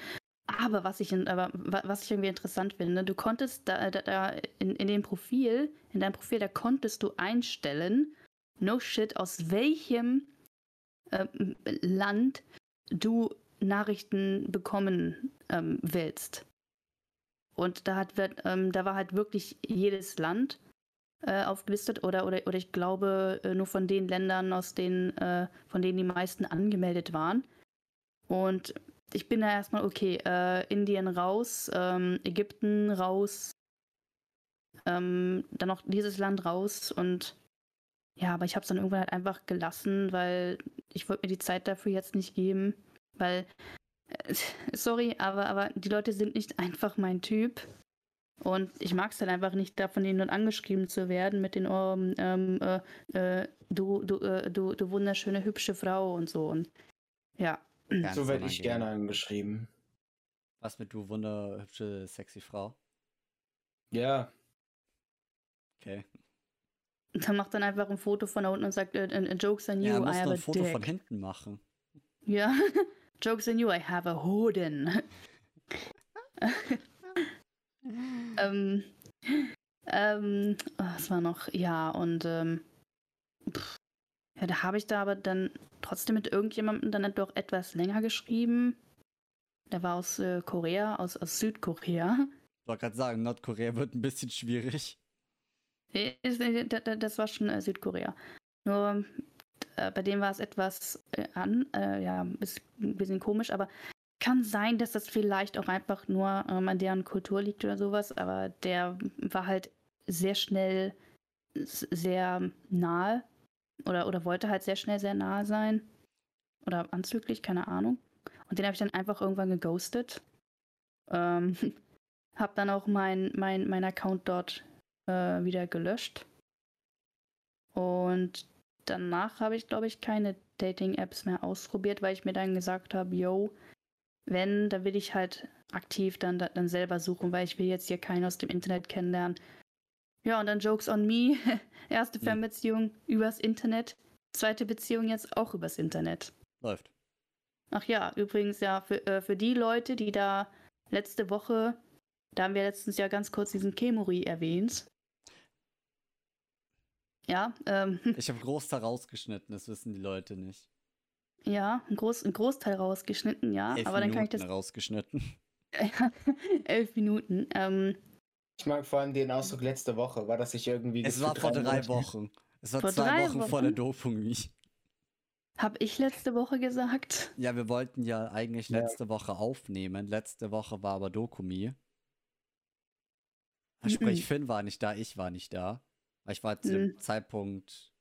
Aber was ich, in, aber wa- was ich irgendwie interessant finde, du konntest da, da, da in, in dem Profil, in deinem Profil, da konntest du einstellen, no shit, aus welchem ähm, Land du Nachrichten bekommen ähm, willst. Und da hat ähm, da war halt wirklich jedes Land äh, aufgelistet oder, oder, oder ich glaube äh, nur von den Ländern, aus denen, äh, von denen die meisten angemeldet waren. Und ich bin da erstmal, okay, äh, Indien raus, ähm, Ägypten raus, ähm, dann noch dieses Land raus und ja, aber ich habe es dann irgendwann halt einfach gelassen, weil ich wollte mir die Zeit dafür jetzt nicht geben, weil, äh, *laughs* sorry, aber, aber die Leute sind nicht *laughs* einfach mein Typ. Und ich mag es dann einfach nicht, da von denen dann angeschrieben zu werden mit den oh, ähm, äh, äh, du, du, äh, du, du wunderschöne, hübsche Frau und so. Und ja, Ganz so werde ich gerne angeschrieben. Was mit du wunderhübsche, sexy Frau? Ja. Okay. dann macht dann einfach ein Foto von da unten und sagt, äh, äh, Jokes on you, Ja, I have a ein Foto dick. von hinten machen. Ja, *laughs* Jokes on you, I have a Hoden. *laughs* ähm, ähm, oh, was war noch? Ja, und ähm, pff, ja, da habe ich da aber dann trotzdem mit irgendjemandem dann doch etwas länger geschrieben. Der war aus äh, Korea, aus, aus Südkorea. Ich wollte gerade sagen, Nordkorea wird ein bisschen schwierig. Äh, äh, da- da- Das war schon äh, Südkorea. Nur äh, bei dem war es etwas an, äh, ja, ist ein bisschen komisch, aber kann sein, dass das vielleicht auch einfach nur ähm, an deren Kultur liegt oder sowas, aber der war halt sehr schnell sehr nahe oder, oder wollte halt sehr schnell sehr nahe sein. Oder anzüglich, keine Ahnung. Und den habe ich dann einfach irgendwann geghostet. Ähm, *laughs* hab dann auch mein, mein, mein Account dort äh, wieder gelöscht. Und danach habe ich, glaube ich, keine Dating-Apps mehr ausprobiert, weil ich mir dann gesagt habe, yo, wenn, dann will ich halt aktiv dann, dann selber suchen, weil ich will jetzt hier keinen aus dem Internet kennenlernen. Ja, und dann Jokes on me. *laughs* Erste Hm. Fernbeziehung übers Internet. Zweite Beziehung jetzt auch übers Internet. Läuft. Ach ja, übrigens ja, für, äh, für die Leute, die da letzte Woche, da haben wir letztens ja ganz kurz diesen Kemuri erwähnt. Ja, ähm, *laughs* Ich habe Großteil rausgeschnitten, das wissen die Leute nicht. Ja, ein, Groß, ein Großteil rausgeschnitten, ja, Elf aber dann kann ich Minuten das. rausgeschnitten. *laughs* *laughs* elf Minuten. Ähm, Ich mag vor allem den Ausdruck letzte Woche, war das sich irgendwie. Es war vor drei Monate- Wochen. Es war Vor zwei drei Wochen vor der Wochen? Dopamie. hab ich letzte Woche gesagt? Ja, wir wollten ja eigentlich Ja. letzte Woche aufnehmen. Letzte Woche war aber Dokumi. Mhm. Sprich, Finn war nicht da, ich war nicht da. Weil ich war zu dem Mhm. Zeitpunkt.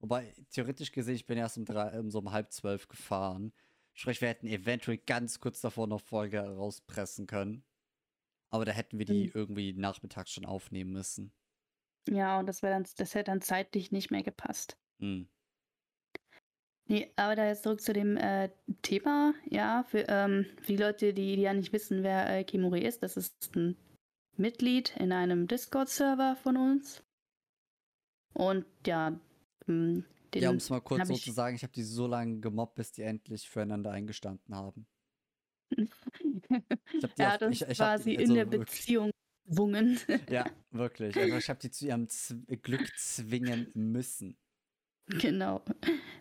Wobei, theoretisch gesehen, ich bin erst um, drei, um so um halb zwölf gefahren. Sprich, wir hätten eventuell ganz kurz davor noch Folge rauspressen können. Aber da hätten wir die Mhm. irgendwie nachmittags schon aufnehmen müssen. Ja, und das wäre dann, das hätte dann zeitlich nicht mehr gepasst. Hm. Nee, aber da jetzt zurück zu dem äh, Thema, ja, für, ähm, für die Leute, die, die ja nicht wissen, wer äh, Kimuri ist, das ist ein Mitglied in einem Discord-Server von uns. Und ja, ähm, den Ja, um es mal kurz so zu sagen, ich habe die so lange gemobbt, bis die endlich füreinander eingestanden haben. Ich hab die *laughs* er auf- uns ich- ich hab quasi die- in also der wirklich- Beziehung gezwungen. *laughs* Ja, wirklich. Also ich habe die zu ihrem Z Glück zwingen müssen. Genau.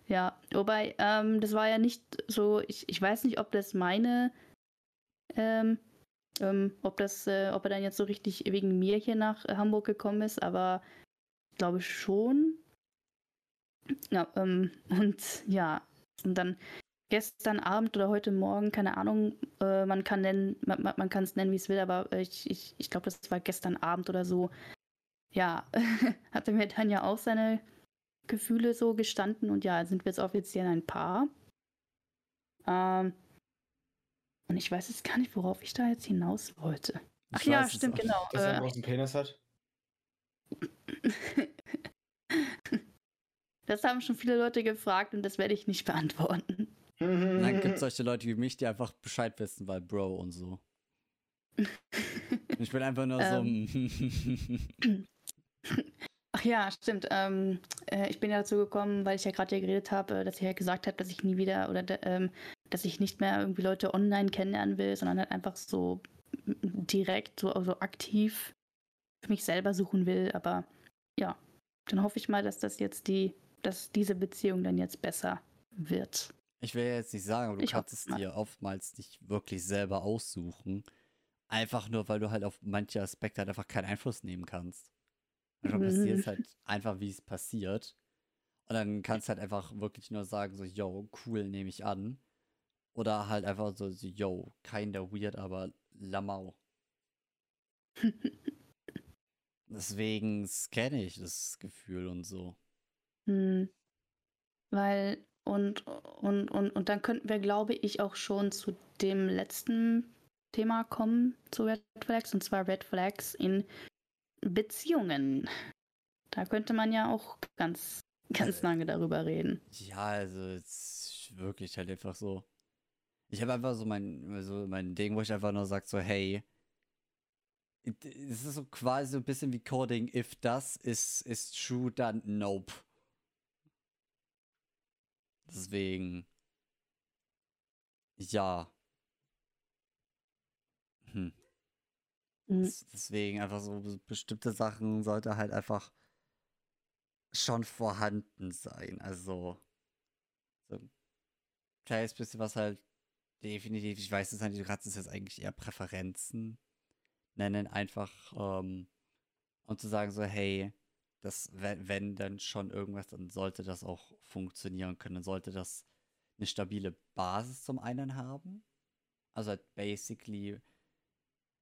Ja, wobei, ähm, das war ja nicht so, ich, ich weiß nicht, ob das meine, ähm, ähm, ob das, äh, ob er dann jetzt so richtig wegen mir hier nach Hamburg gekommen ist, aber ich glaube schon. Ja, ähm, und ja, und dann gestern Abend oder heute Morgen, keine Ahnung, äh, man kann nennen, man, man- kann es nennen, wie es will, aber ich, ich, ich glaube, das war gestern Abend oder so. Ja, *laughs* hat er mir dann ja auch seine Gefühle so gestanden und ja, sind wir jetzt offiziell ein Paar. Ähm, und ich weiß jetzt gar nicht, worauf ich da jetzt hinaus wollte. Ach Ich ja, weiß stimmt, genau. Dass er einen Äh, großen Penis hat. *laughs* das haben schon viele Leute gefragt und das werde ich nicht beantworten. *laughs* Und dann gibt es solche Leute wie mich, die einfach Bescheid wissen, weil Bro und so. *laughs* Ich bin einfach nur so. *laughs* Ach ja, stimmt. Ähm, äh, ich bin ja dazu gekommen, weil ich ja gerade ja geredet habe, äh, dass ich ja gesagt habe, dass ich nie wieder oder de- ähm, dass ich nicht mehr irgendwie Leute online kennenlernen will, sondern halt einfach so direkt, so also aktiv für mich selber suchen will. Aber ja, dann hoffe ich mal, dass das jetzt die, dass diese Beziehung dann jetzt besser wird. ich will jetzt nicht sagen, aber du Ich kannst es mal. dir oftmals nicht wirklich selber aussuchen. Einfach nur, weil du halt auf manche Aspekte halt einfach keinen Einfluss nehmen kannst. Einfach passiert es halt einfach, wie es passiert. Und dann kannst du halt einfach wirklich nur sagen, so, yo, cool, nehme ich an. Oder halt einfach so, so yo, kinda weird, aber Lamau. *laughs* Deswegen kenne ich das Gefühl und so. Hm. Weil, und, und, und, und dann könnten wir, glaube ich, auch schon zu dem letzten Thema kommen, zu Red Flags, und zwar Red Flags in Beziehungen. Da könnte man ja auch ganz, ganz Also- lange darüber reden. Ja, also es ist wirklich halt einfach so. Ich habe einfach so mein, so mein Ding, wo ich einfach nur sage, so, hey, es ist so quasi so ein bisschen wie Coding. If das ist, ist true, dann nope. Deswegen. Ja. Hm. Mhm. Deswegen einfach so bestimmte Sachen sollte halt einfach schon vorhanden sein. Also so ein kleines bisschen was halt definitiv, ich weiß es nicht, du kannst es jetzt eigentlich eher Präferenzen nennen, einfach ähm, um zu sagen so, hey, das, wenn, wenn dann schon irgendwas, dann sollte das auch funktionieren können, dann sollte das eine stabile Basis zum einen haben. Also halt basically,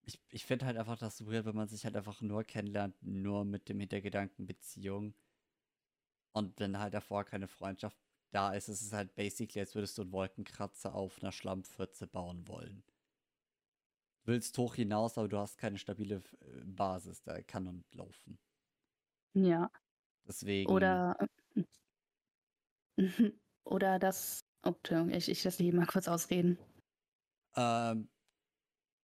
ich, ich finde halt einfach das weird, wenn man sich halt einfach nur kennenlernt, nur mit dem Hintergedanken Beziehung. Und wenn halt davor keine Freundschaft da ist, ist es halt basically, als würdest du einen Wolkenkratzer auf einer Schlammpfütze bauen wollen. Du willst hoch hinaus, aber du hast keine stabile äh, Basis, da kann und laufen. Ja. Deswegen. Oder. *laughs* Oder das. Oh, Entschuldigung, ich, ich lasse dich mal kurz ausreden. Ähm.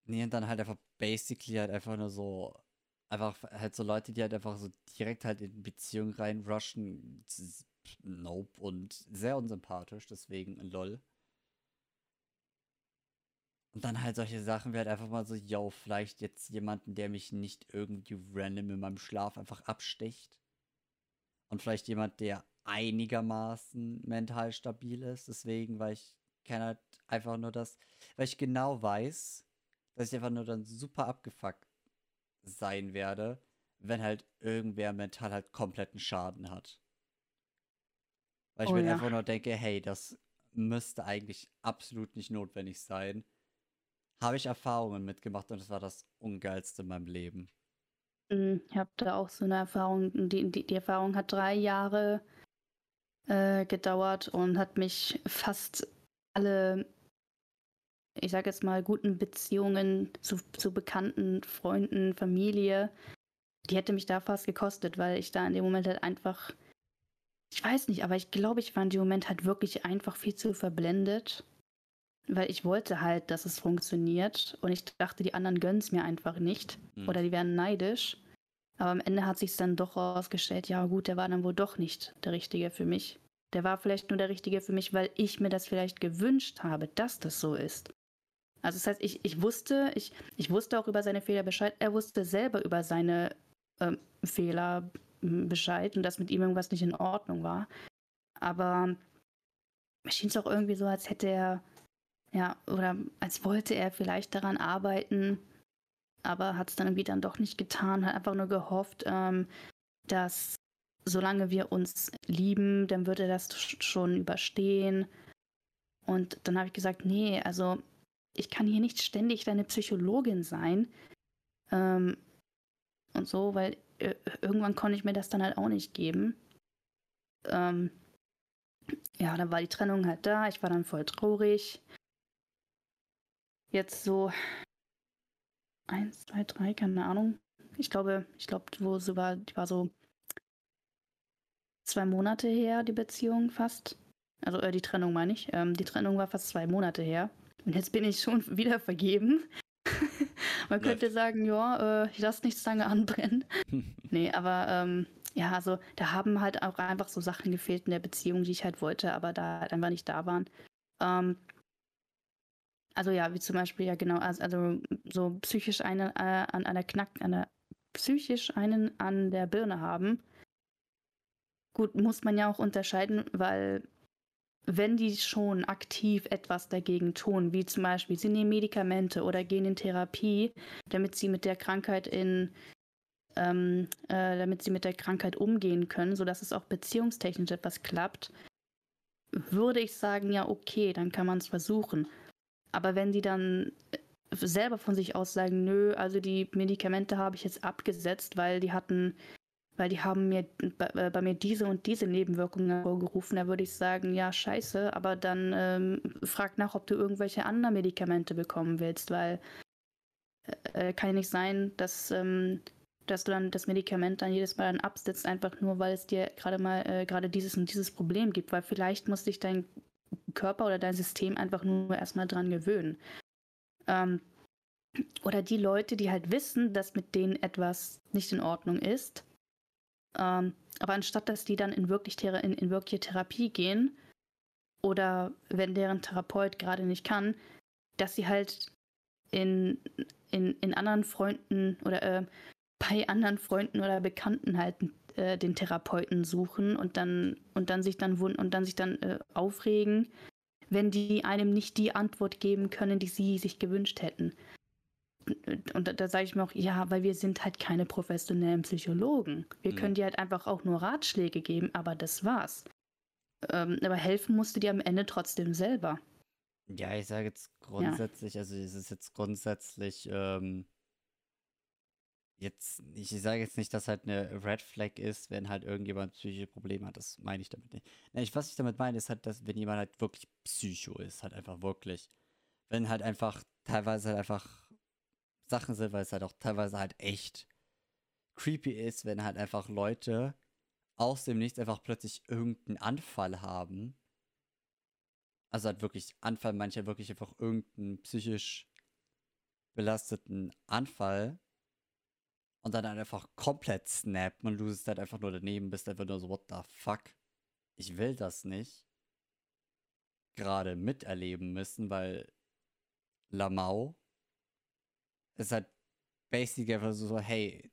Nee, und dann halt einfach basically halt einfach nur so. Einfach halt so Leute, die halt einfach so direkt halt in Beziehungen reinrushen. Nope. Und sehr unsympathisch, deswegen lol. Und dann halt solche Sachen wie halt einfach mal so, yo, vielleicht jetzt jemanden, der mich nicht irgendwie random in meinem Schlaf einfach absticht. Und vielleicht jemand, der einigermaßen mental stabil ist. Deswegen, weil ich kenne halt einfach nur das, weil ich genau weiß, dass ich einfach nur dann super abgefuckt sein werde, wenn halt irgendwer mental halt kompletten Schaden hat. Weil ich Oh mir ja. einfach nur denke, hey, das müsste eigentlich absolut nicht notwendig sein. Habe ich Erfahrungen mitgemacht und das war das Ungeilste in meinem Leben. Mm, Ich habe da auch so eine Erfahrung. Die, die, die Erfahrung hat drei Jahre äh, gedauert und hat mich fast alle, ich sage jetzt mal, guten Beziehungen zu, zu Bekannten, Freunden, Familie, die hätte mich da fast gekostet, weil ich da in dem Moment halt einfach, ich weiß nicht, aber ich glaube, ich war in dem Moment halt wirklich einfach viel zu verblendet. Weil ich wollte halt, dass es funktioniert und ich dachte, die anderen gönnen es mir einfach nicht Hm. oder die wären neidisch. Aber am Ende hat sich dann doch herausgestellt, ja gut, der war dann wohl doch nicht der Richtige für mich. Der war vielleicht nur der Richtige für mich, weil ich mir das vielleicht gewünscht habe, dass das so ist. Also das heißt, ich, ich wusste, ich, ich wusste auch über seine Fehler Bescheid, er wusste selber über seine ähm, Fehler m, Bescheid und dass mit ihm irgendwas nicht in Ordnung war. Aber mir schien es auch irgendwie so, als hätte er, ja, oder als wollte er vielleicht daran arbeiten, aber hat es dann irgendwie dann doch nicht getan, hat einfach nur gehofft, ähm, dass solange wir uns lieben, dann wird er das sch- schon überstehen. Und dann habe ich gesagt, nee, also ich kann hier nicht ständig deine Psychologin sein. Ähm, und so, weil äh, irgendwann konnte ich mir das dann halt auch nicht geben. Ähm, ja, dann war die Trennung halt da, ich war dann voll traurig. Jetzt so eins, zwei, drei, keine Ahnung. Ich glaube, ich glaube, wo war, die war so zwei Monate her, die Beziehung fast. Also äh, die Trennung meine ich. Ähm, die Trennung war fast zwei Monate her. Und jetzt bin ich schon *laughs* wieder vergeben. *laughs* Man könnte Läuft. sagen, ja, äh, ich lasse nichts lange anbrennen. *laughs* Nee, aber ähm, ja, also da haben halt auch einfach so Sachen gefehlt in der Beziehung, die ich halt wollte, aber da halt einfach nicht da waren. Ähm, also ja, wie zum Beispiel, ja genau, also, also so psychisch einen äh, an einer Knack, an der, psychisch einen an der Birne haben. Gut, muss man ja auch unterscheiden, weil wenn die schon aktiv etwas dagegen tun, wie zum Beispiel sie nehmen Medikamente oder gehen in Therapie, damit sie mit der Krankheit in ähm, äh, damit sie mit der Krankheit umgehen können, sodass es auch beziehungstechnisch etwas klappt, würde ich sagen, ja, okay, dann kann man es versuchen. Aber wenn die dann äh, selber von sich aus sagen, nö, also die Medikamente habe ich jetzt abgesetzt, weil die hatten, weil die haben mir bei, äh, bei mir diese und diese Nebenwirkungen hervorgerufen, da würde ich sagen, ja, scheiße, aber dann ähm, frag nach, ob du irgendwelche anderen Medikamente bekommen willst, weil äh, kann ja nicht sein, dass ähm, dass du dann das Medikament dann jedes Mal dann absetzt, einfach nur, weil es dir gerade mal äh, gerade dieses und dieses Problem gibt, weil vielleicht muss sich dein Körper oder dein System einfach nur erstmal dran gewöhnen. Ähm, oder die Leute, die halt wissen, dass mit denen etwas nicht in Ordnung ist. Ähm, aber anstatt dass die dann in, wirklich in, in wirkliche Therapie gehen, oder wenn deren Therapeut gerade nicht kann, dass sie halt in, in, in anderen Freunden oder äh, bei anderen Freunden oder Bekannten halt äh, den Therapeuten suchen und dann und dann sich dann und dann sich dann äh, aufregen, wenn die einem nicht die Antwort geben können, die sie sich gewünscht hätten. Und, und da, da sage ich mir auch, ja, weil wir sind halt keine professionellen Psychologen. Wir mhm. können dir halt einfach auch nur Ratschläge geben, aber das war's. Ähm, aber helfen musste dir am Ende trotzdem selber. Ja, ich sage jetzt grundsätzlich, ja. also es ist jetzt grundsätzlich ähm, jetzt, ich sage jetzt nicht, dass halt eine Red Flag ist, wenn halt irgendjemand psychische Probleme hat. Das meine ich damit nicht. Nee, was ich damit meine, ist halt, dass wenn jemand halt wirklich Psycho ist, halt einfach wirklich. Wenn halt einfach teilweise halt einfach Sachen sind, weil es halt auch teilweise halt echt creepy ist, wenn halt einfach Leute aus dem Nichts einfach plötzlich irgendeinen Anfall haben. Also halt wirklich Anfall, manche wirklich einfach irgendeinen psychisch belasteten Anfall und dann einfach komplett snappen und du bist halt einfach nur daneben, bist einfach nur so, what the fuck? Ich will das nicht. Gerade miterleben müssen, weil Lamau ist halt basically einfach so, hey,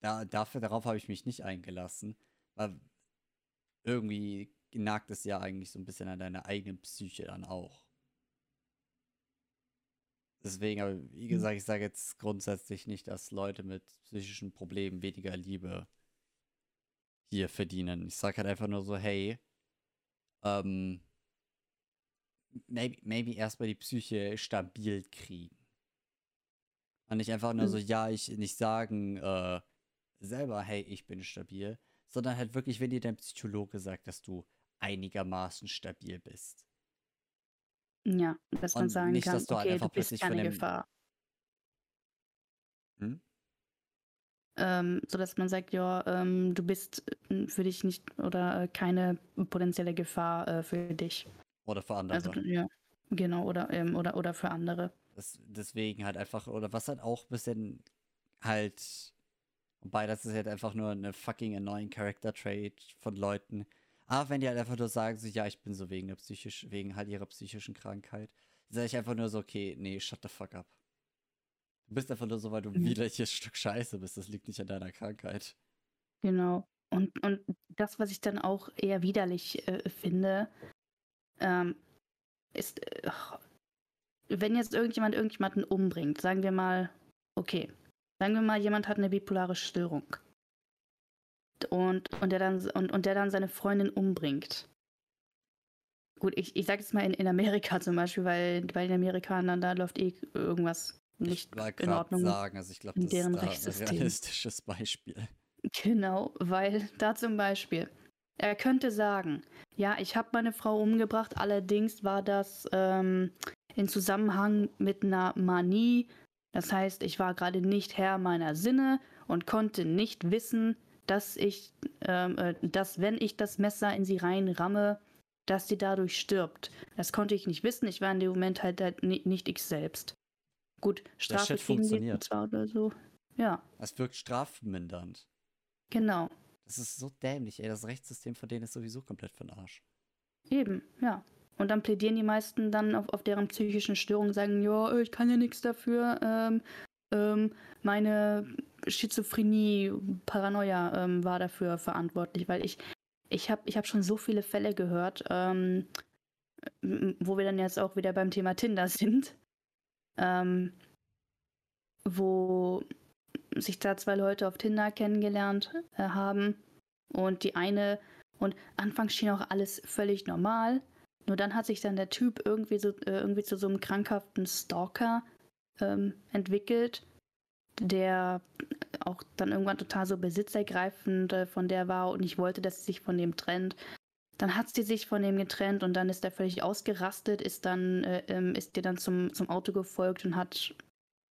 da, dafür, darauf habe ich mich nicht eingelassen. Weil irgendwie nagt es ja eigentlich so ein bisschen an deiner eigenen Psyche dann auch. Deswegen, aber wie hm. gesagt, ich sage jetzt grundsätzlich nicht, dass Leute mit psychischen Problemen weniger Liebe hier verdienen. Ich sage halt einfach nur so, hey, ähm, maybe, maybe erstmal die Psyche stabil kriegen. Und nicht einfach nur so, hm. ja, ich nicht sagen, äh, selber, hey, ich bin stabil, sondern halt wirklich, wenn dir dein Psychologe sagt, dass du einigermaßen stabil bist. Ja, dass man Und sagen nicht, kann, dass du halt okay, einfach du bist keine dem... Gefahr. Hm? Ähm, so dass man sagt, ja, ähm, du bist äh, für dich nicht oder äh, keine potenzielle Gefahr äh, für dich. Oder für andere. Also, ja, genau, oder, ähm, oder, oder für andere. Das, deswegen halt einfach, oder was halt auch ein bisschen halt, wobei das ist halt einfach nur eine fucking annoying Character Trait von Leuten, aber wenn die halt einfach nur sagen, so, ja, ich bin so wegen der psychisch, wegen halt ihrer psychischen Krankheit, sage ich einfach nur so, okay, nee, shut the fuck up. Du bist einfach nur so, weil du ein mhm. widerliches Stück Scheiße bist. Das liegt nicht an deiner Krankheit. Genau. Und, und das, was ich dann auch eher widerlich äh, finde, ähm, ist, äh, wenn jetzt irgendjemand irgendjemanden umbringt, sagen wir mal, okay, sagen wir mal, jemand hat eine bipolare Störung und, und, der, dann, und, und der dann seine Freundin umbringt. Gut, ich, ich sage jetzt mal in, in Amerika *laughs* zum Beispiel, weil bei den Amerikanern da läuft eh irgendwas nicht ich in Ordnung. sagen, also ich glaube, das deren ist Rechtssystem. ein realistisches *laughs* Beispiel. Genau, weil da zum Beispiel, er könnte sagen, ja, ich habe meine Frau umgebracht, allerdings war das ähm, in Zusammenhang mit einer Manie. Das heißt, ich war gerade nicht Herr meiner Sinne und konnte nicht wissen, dass ich, ähm, äh, dass wenn ich das Messer in sie reinramme, dass sie dadurch stirbt. Das konnte ich nicht wissen. Ich war in dem Moment halt, halt nicht ich selbst. Gut, Strafe funktioniert zwar oder so. Ja. Es wirkt strafmindernd. Genau. Das ist so dämlich, ey. Das Rechtssystem von denen ist sowieso komplett für den Arsch. Eben, ja. Und dann plädieren die meisten dann auf, auf deren psychischen Störungen, sagen, ja, ich kann ja nichts dafür, ähm, ähm, meine Schizophrenie, Paranoia ähm, war dafür verantwortlich, weil ich, ich habe ich hab schon so viele Fälle gehört, ähm, wo wir dann jetzt auch wieder beim Thema Tinder sind, ähm, wo sich da zwei Leute auf Tinder kennengelernt äh, haben und die eine und anfangs schien auch alles völlig normal, nur dann hat sich dann der Typ irgendwie so äh, irgendwie zu so einem krankhaften Stalker ähm, entwickelt der auch dann irgendwann total so besitzergreifend äh, von der war und ich wollte, dass sie sich von dem trennt. Dann hat sie sich von dem getrennt und dann ist er völlig ausgerastet, ist dann, äh, ähm, ist ihr dann zum, zum Auto gefolgt und hat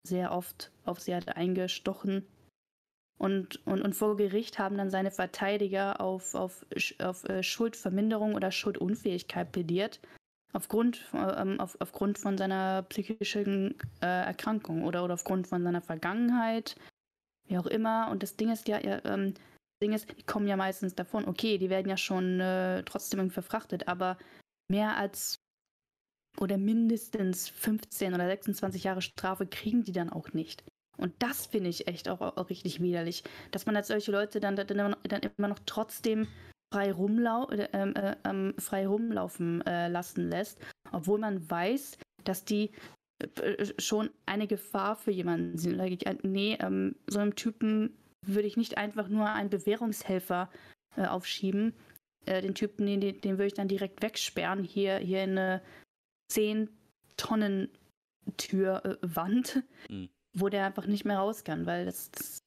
sehr oft auf sie halt eingestochen. Und, und, und vor Gericht haben dann seine Verteidiger auf, auf, auf äh, Schuldverminderung oder Schuldunfähigkeit plädiert, aufgrund, ähm, auf, aufgrund von seiner psychischen äh, Erkrankung oder, oder aufgrund von seiner Vergangenheit, wie auch immer. Und das Ding ist ja, ja ähm, Ding ist, die kommen ja meistens davon. Okay, die werden ja schon äh, trotzdem verfrachtet, aber mehr als oder mindestens 15 oder 26 Jahre Strafe kriegen die dann auch nicht. Und das finde ich echt auch, auch, richtig widerlich, dass man als solche Leute dann, dann, dann immer noch trotzdem frei, rumlau äh, äh, äh, frei rumlaufen äh, lassen lässt, obwohl man weiß, dass die äh, schon eine Gefahr für jemanden sind. Nee, ähm, so einem Typen würde ich nicht einfach nur einen Bewährungshelfer äh, aufschieben. den Typen, den, den würde ich dann direkt wegsperren, hier, hier in eine 10 Tonnen Türwand, mhm. wo der einfach nicht mehr raus kann, weil das, das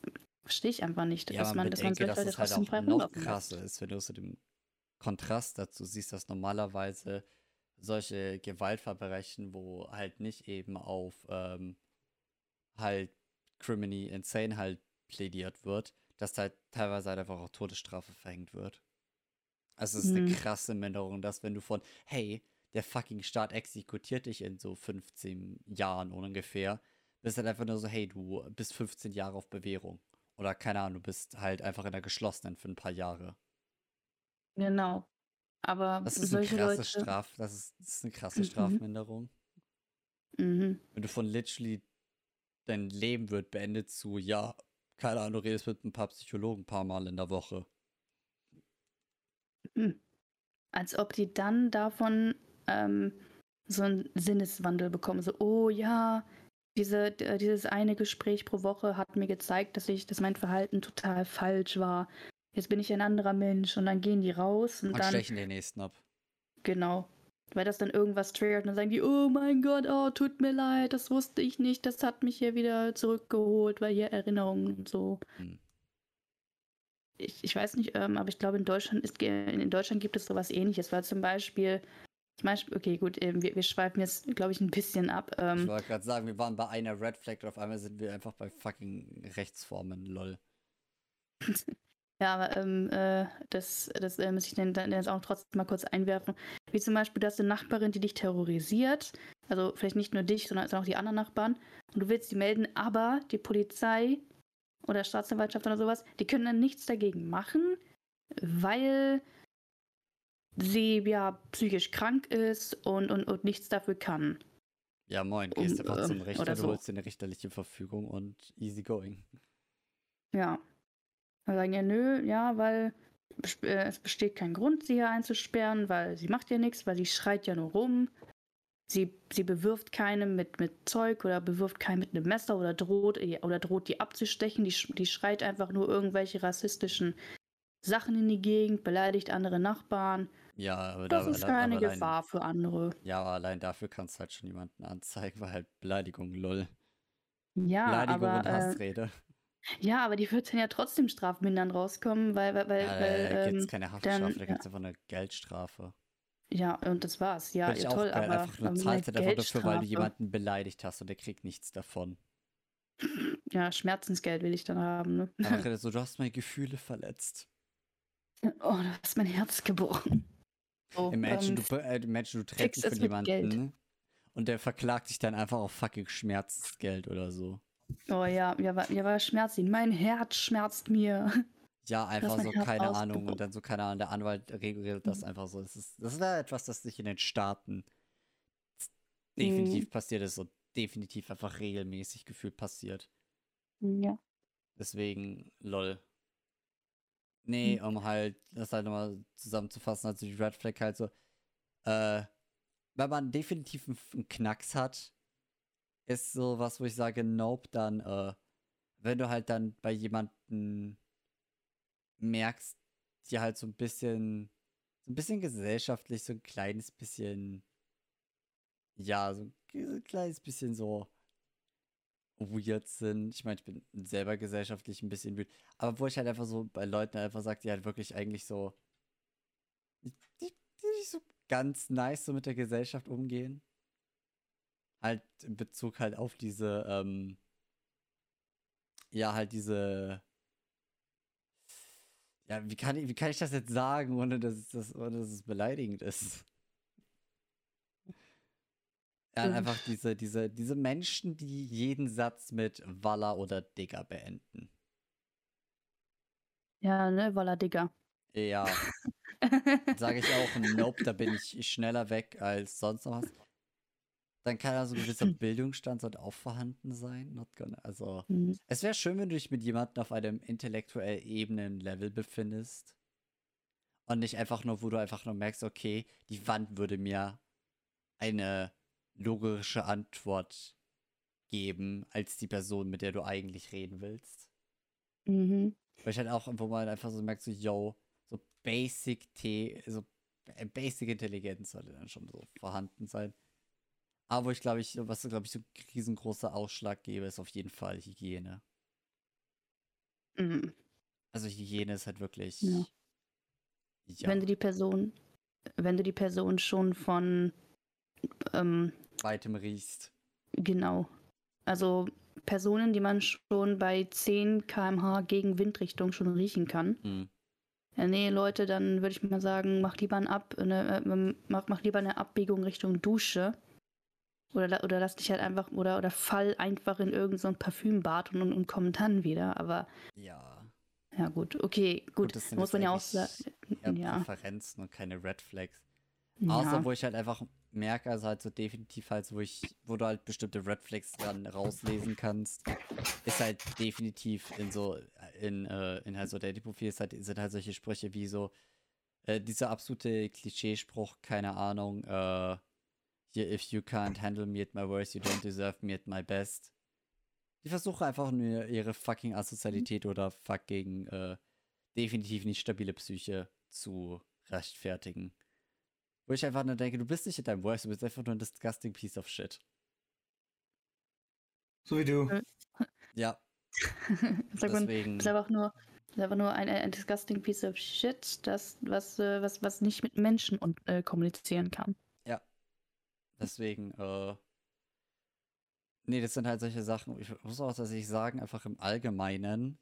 verstehe ich einfach nicht, ja, dass man, dass man solche Leute halt trotzdem frei noch krasser ist, wenn du so den Kontrast dazu siehst, dass normalerweise solche Gewaltverbrechen, wo halt nicht eben auf ähm, halt Criminy Insane halt plädiert wird, dass da halt teilweise halt einfach auch Todesstrafe verhängt wird. Also es ist mhm. eine krasse Minderung, dass wenn du von, hey, der fucking Staat exekutiert dich in so 15 Jahren ungefähr, bist halt einfach nur so, hey, du bist 15 Jahre auf Bewährung. Oder keine Ahnung, du bist halt einfach in der geschlossenen für ein paar Jahre. Genau. Aber das ist eine krasse Leute... Straf, das ist, das ist eine krasse mhm. Strafminderung. Mhm. Wenn du von literally dein Leben wird beendet zu, ja, keine Ahnung, du redest mit ein paar Psychologen ein paar Mal in der Woche. Mhm. Als ob die dann davon ähm, so einen Sinneswandel bekommen. So, oh ja, diese, dieses eine Gespräch pro Woche hat mir gezeigt, dass ich, dass mein Verhalten total falsch war. Jetzt bin ich ein anderer Mensch und dann gehen die raus und, und dann stechen den nächsten ab. Genau. Weil das dann irgendwas triggert und dann sagen die, oh mein Gott, oh, tut mir leid, das wusste ich nicht, das hat mich hier wieder zurückgeholt, weil hier Erinnerungen und so. Hm. Ich, ich weiß nicht, ähm, aber ich glaube, in Deutschland ist in Deutschland gibt es sowas ähnliches, weil zum Beispiel zum Beispiel, okay, gut, ähm, wir, wir schweifen jetzt, glaube ich, ein bisschen ab. Ähm, ich wollte gerade sagen, wir waren bei einer Red Flag und auf einmal sind wir einfach bei fucking Rechtsformen, lol. *laughs* ja, aber ähm, äh, das, das äh, muss ich dann, dann jetzt auch trotzdem mal kurz einwerfen. Wie zum Beispiel, du hast eine Nachbarin, die dich terrorisiert. Also vielleicht nicht nur dich, sondern auch die anderen Nachbarn. Und du willst sie melden, aber die Polizei oder Staatsanwaltschaft oder sowas, die können dann nichts dagegen machen, weil sie ja psychisch krank ist und, und, und nichts dafür kann. Ja, moin, gehst um, einfach zum Richter, du so. holst dir eine richterliche Verfügung und easy going. Ja. Dann sagen ja, nö, ja, weil äh, es besteht kein Grund, sie hier einzusperren, weil sie macht ja nichts, weil sie schreit ja nur rum. Sie, sie bewirft keinem mit, mit Zeug oder bewirft keinen mit einem Messer oder droht oder droht die abzustechen. Die, die schreit einfach nur irgendwelche rassistischen Sachen in die Gegend, beleidigt andere Nachbarn. Ja, aber das da, ist keine Gefahr für andere. Ja, aber allein dafür kannst du halt schon jemanden anzeigen, weil halt Beleidigung, lol. Ja, Beleidigung aber, und Hassrede. Äh, ja, aber die wird dann ja trotzdem strafmindernd rauskommen, weil, weil, weil, ja, weil da gibt es ähm, keine Haftstrafe, dann, da gibt es einfach eine Geldstrafe. Ja, und das war's. Ja, ja toll, geil. aber einfach nur zahlst halt einfach dafür, weil du jemanden beleidigt hast und der kriegt nichts davon. *laughs* Ja, Schmerzensgeld will ich dann haben, ne? Aber *laughs* so, du hast meine Gefühle verletzt. Oh, du hast mein Herz gebrochen. So, imagine, ähm, du, äh, imagine, du trennst dich von jemandem und der verklagt dich dann einfach auf fucking Schmerzgeld oder so. Oh ja, ja, war, ja, war Schmerz. Mein Herz schmerzt mir. *laughs* Ja, einfach so, keine Ahnung. Und dann so, keine Ahnung, der Anwalt regelt das mhm. einfach so. Das ist, das wäre etwas, das sich in den Staaten definitiv mhm. passiert ist und definitiv einfach regelmäßig gefühlt passiert. Ja. Deswegen, lol. Nee, hm. um halt, das halt nochmal zusammenzufassen, also die Red Flag halt so, äh, wenn man definitiv einen Knacks hat, ist so was, wo ich sage, nope, dann, äh, wenn du halt dann bei jemandem merkst, die halt so ein bisschen, so ein bisschen gesellschaftlich, so ein kleines bisschen, ja, so ein kleines bisschen so weird sind. Ich meine, ich bin selber gesellschaftlich ein bisschen weird. Aber wo ich halt einfach so bei Leuten einfach sage, die halt wirklich eigentlich so die, die nicht so ganz nice so mit der Gesellschaft umgehen. Halt in Bezug halt auf diese, ähm, ja, halt diese, ja, wie kann ich, wie kann ich das jetzt sagen, ohne dass, das, ohne dass es beleidigend ist? Ja, einfach diese, diese, diese Menschen, die jeden Satz mit Walla oder Digger beenden. Ja, ne, Walla Digger. Ja. *laughs* Sage ich auch, nope, da bin ich schneller weg als sonst noch was. Dann kann also ein gewisser *clears throat* Bildungsstand sollte auch vorhanden sein. Gonna, also, Mhm. es wäre schön, wenn du dich mit jemandem auf einem intellektuell ebenen Level befindest. Und nicht einfach nur, wo du einfach nur merkst, okay, die Wand würde mir eine logische Antwort geben, als die Person, mit der du eigentlich reden willst. Mhm. Weil ich halt auch, wo man einfach so merkt, so, yo, so Basic T, so äh, Basic Intelligenz sollte dann schon so vorhanden sein. Aber wo ich glaube ich, was glaube ich so riesengroßer Ausschlag gebe, ist auf jeden Fall Hygiene. Mhm. Also Hygiene ist halt wirklich. Ja. Ja, Wenn du die Person, wenn du die Person schon von ähm, weitem riechst. Genau. Also Personen, die man schon bei 10 km/h gegen Windrichtung schon riechen kann. Hm. Ja, nee, Leute, dann würde ich mal sagen, mach lieber, ein Ab, eine, äh, mach, mach lieber eine Abbiegung Richtung Dusche. Oder, oder lass dich halt einfach, oder, oder fall einfach in irgendein so Parfümbad und, und, und komm dann wieder. Aber Ja. ja gut, okay, gut, das sind muss man ja auch sagen. Ja, Präferenzen und keine Red Flags. Außer ja. wo ich halt einfach merke, also halt so definitiv halt, wo ich, wo du halt bestimmte Red Flags dann rauslesen kannst, ist halt definitiv in so, in, äh, in halt so Dating-Profil ist halt, sind halt solche Sprüche wie so, äh, dieser absolute Klischeespruch, keine Ahnung, äh, hier, if you can't handle me at my worst, you don't deserve me at my best. Die versuchen einfach nur ihre fucking Asozialität oder fucking, äh, definitiv nicht stabile Psyche zu rechtfertigen. Wo ich einfach nur denke, du bist nicht in deinem Worst, du bist einfach nur ein disgusting piece of shit. So wie du. Äh, Ja, *laughs* deswegen. ist einfach nur, ist einfach nur ein, ein disgusting piece of shit, das, was, äh, was, was nicht mit Menschen und, äh, kommunizieren kann. Deswegen, äh. Nee, das sind halt solche Sachen. Ich muss auch tatsächlich sagen, einfach im Allgemeinen.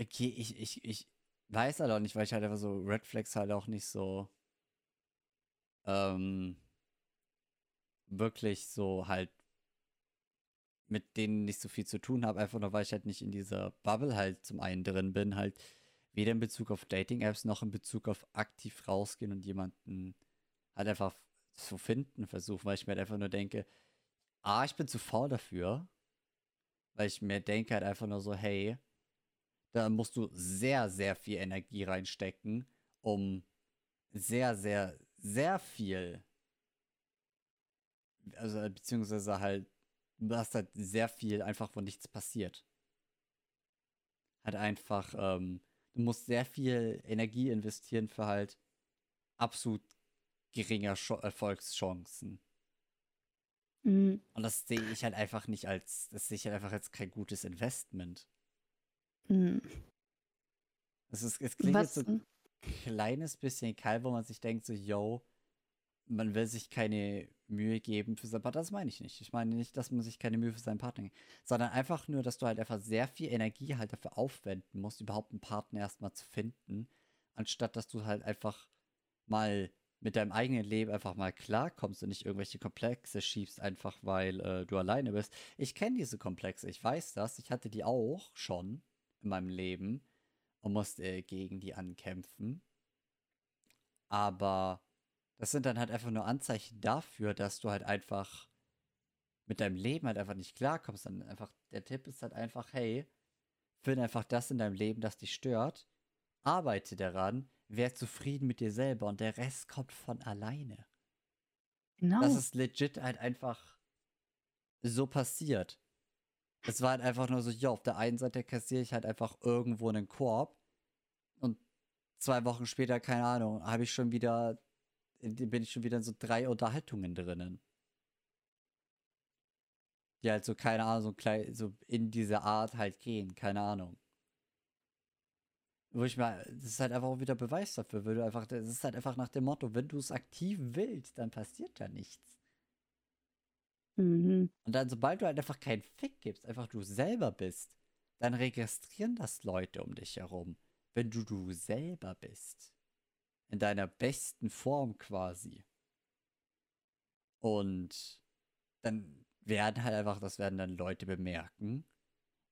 Okay, ich, ich, ich weiß halt auch nicht, weil ich halt einfach so Red Flags halt auch nicht so. Ähm. Wirklich so halt. Mit denen nicht so viel zu tun habe, einfach nur weil ich halt nicht in dieser Bubble halt zum einen drin bin, halt weder in Bezug auf Dating-Apps noch in Bezug auf aktiv rausgehen und jemanden halt einfach zu finden versuchen, weil ich mir halt einfach nur denke, A, ich bin zu faul dafür, weil ich mir denke halt einfach nur so, hey, da musst du sehr, sehr viel Energie reinstecken, um sehr, sehr, sehr viel, also beziehungsweise halt, du hast halt sehr viel einfach von nichts passiert. Halt einfach, ähm, du musst sehr viel Energie investieren für halt absolut geringer Scho Erfolgschancen. Mhm. Und das sehe ich halt einfach nicht als, das sehe ich halt einfach als kein gutes Investment. Mhm. Es, ist, es klingt Was? jetzt so ein kleines bisschen kalt, wo man sich denkt, so, yo, man will sich keine Mühe geben für seinen Partner. Das meine ich nicht. Ich meine nicht, dass man sich keine Mühe für seinen Partner gibt, sondern einfach nur, dass du halt einfach sehr viel Energie halt dafür aufwenden musst, überhaupt einen Partner erstmal zu finden, anstatt dass du halt einfach mal mit deinem eigenen Leben einfach mal klarkommst und nicht irgendwelche Komplexe schiebst, einfach weil äh, du alleine bist. Ich kenne diese Komplexe, ich weiß das. Ich hatte die auch schon in meinem Leben und musste gegen die ankämpfen. Aber das sind dann halt einfach nur Anzeichen dafür, dass du halt einfach mit deinem Leben halt einfach nicht klarkommst. Dann einfach, der Tipp ist halt einfach, hey, finde einfach das in deinem Leben, das dich stört. Arbeite daran, wär zufrieden mit dir selber und der Rest kommt von alleine. Genau. Das ist legit halt einfach so passiert. Es war halt einfach nur so, ja, auf der einen Seite kassiere ich halt einfach irgendwo einen Korb und zwei Wochen später, keine Ahnung, habe ich schon wieder, bin ich schon wieder in so drei Unterhaltungen drinnen. Die halt so, keine Ahnung, so, klein, so in diese Art halt gehen, keine Ahnung. Wo ich mal, das ist halt einfach auch wieder Beweis dafür, weil einfach, das ist halt einfach nach dem Motto, wenn du es aktiv willst, dann passiert da nichts. Mhm. Und dann, sobald du halt einfach keinen Fick gibst, einfach du selber bist, dann registrieren das Leute um dich herum. Wenn du du selber bist. In deiner besten Form quasi. Und dann werden halt einfach, das werden dann Leute bemerken.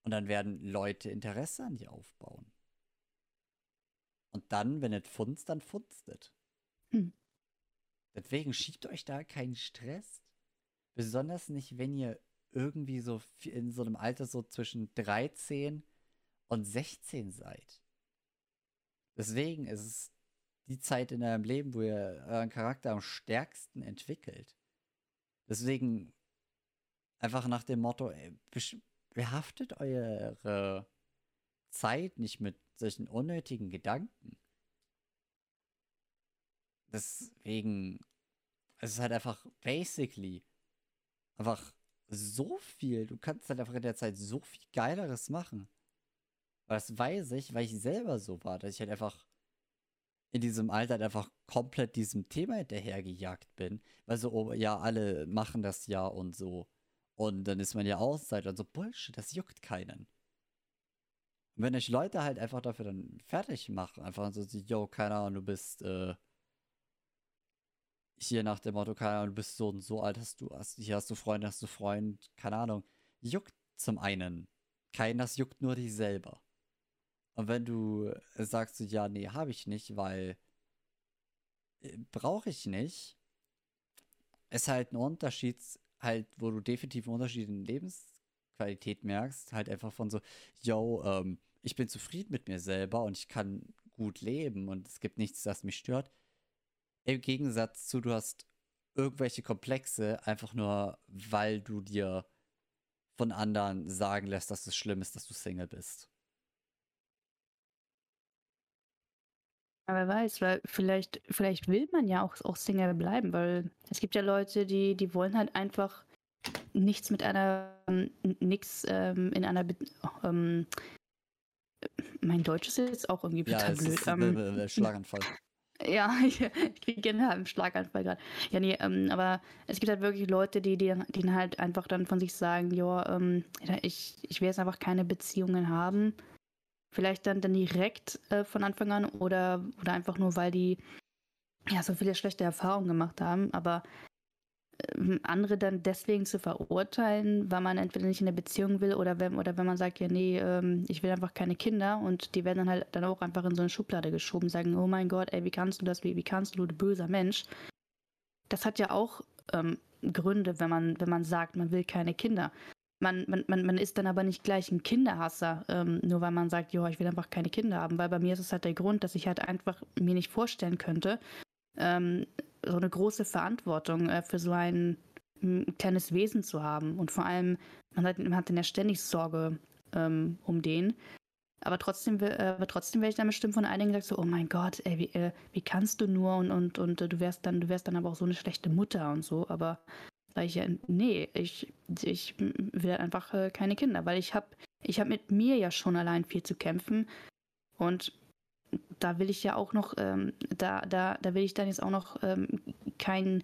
Und dann werden Leute Interesse an dir aufbauen. Und dann, wenn es funzt, dann funzt es. Hm. Deswegen schiebt euch da keinen Stress. Besonders nicht, wenn ihr irgendwie so in so einem Alter so zwischen 13 und 16 seid. Deswegen ist es die Zeit in eurem Leben, wo ihr euren Charakter am stärksten entwickelt. Deswegen einfach nach dem Motto, behaftet eure Zeit nicht mit solchen unnötigen Gedanken. Deswegen, es ist halt einfach basically einfach so viel. Du kannst halt einfach in der Zeit so viel Geileres machen. Das weiß ich, weil ich selber so war, dass ich halt einfach in diesem Alter halt einfach komplett diesem Thema hinterhergejagt bin. Weil so, oh, ja, alle machen das ja und so. Und dann ist man ja Auszeit und so, Bullshit, das juckt keinen. Und wenn ich Leute halt einfach dafür dann fertig mache, einfach so, yo, keine Ahnung, du bist, äh, hier nach dem Motto, keine Ahnung, du bist so und so alt, hast du, hast, hier hast du Freunde, hast du Freund, keine Ahnung, juckt zum einen. Kein, das juckt nur dich selber. Und wenn du sagst, ja, nee, habe ich nicht, weil äh, brauche ich nicht, ist halt ein Unterschied, halt, wo du definitiv einen Unterschied in Lebensqualität merkst, halt einfach von so, yo, ähm, ich bin zufrieden mit mir selber und ich kann gut leben und es gibt nichts, das mich stört. Im Gegensatz zu, du hast irgendwelche Komplexe, einfach nur, weil du dir von anderen sagen lässt, dass es schlimm ist, dass du Single bist. Aber wer weiß, weil vielleicht, vielleicht will man ja auch, auch Single bleiben, weil es gibt ja Leute, die, die wollen halt einfach nichts mit einer, nichts ähm, in einer, ähm, mein Deutsch ist jetzt auch irgendwie total ja, blöd. Ist, ähm, Schlaganfall. Ja, *laughs* ich, ich kriege gerne einen Schlaganfall gerade. Ja, nee, ähm, aber es gibt halt wirklich Leute, die, die, die halt einfach dann von sich sagen, ja, ähm, ich, ich will jetzt einfach keine Beziehungen haben. Vielleicht dann, dann direkt äh, von Anfang an oder, oder einfach nur, weil die ja so viele schlechte Erfahrungen gemacht haben. Aber ähm, andere dann deswegen zu verurteilen, weil man entweder nicht in eine Beziehung will oder wenn, oder wenn man sagt, ja, nee, ähm, ich will einfach keine Kinder und die werden dann halt dann auch einfach in so eine Schublade geschoben, sagen, oh mein Gott, ey, wie kannst du das, wie, wie kannst du, du böser Mensch. Das hat ja auch ähm, Gründe, wenn man, wenn man sagt, man will keine Kinder. Man, man, man, man ist dann aber nicht gleich ein Kinderhasser, ähm, nur weil man sagt, ja, ich will einfach keine Kinder haben, weil bei mir ist es halt der Grund, dass ich halt einfach mir nicht vorstellen könnte, ähm, so eine große Verantwortung äh, für so ein, ein, kleines Wesen zu haben. Und vor allem, man hat, man hat dann ja ständig Sorge ähm, um den. Aber trotzdem, äh, aber trotzdem werde ich dann bestimmt von einigen gesagt, so, oh mein Gott, ey, wie, äh, wie kannst du nur und, und, und äh, du wärst dann, du wärst dann aber auch so eine schlechte Mutter und so. Aber sage ich ja, nee, ich, ich will einfach äh, keine Kinder, weil ich habe ich hab mit mir ja schon allein viel zu kämpfen. Und da will ich ja auch noch, ähm, da, da, da will ich dann jetzt auch noch ähm, kein,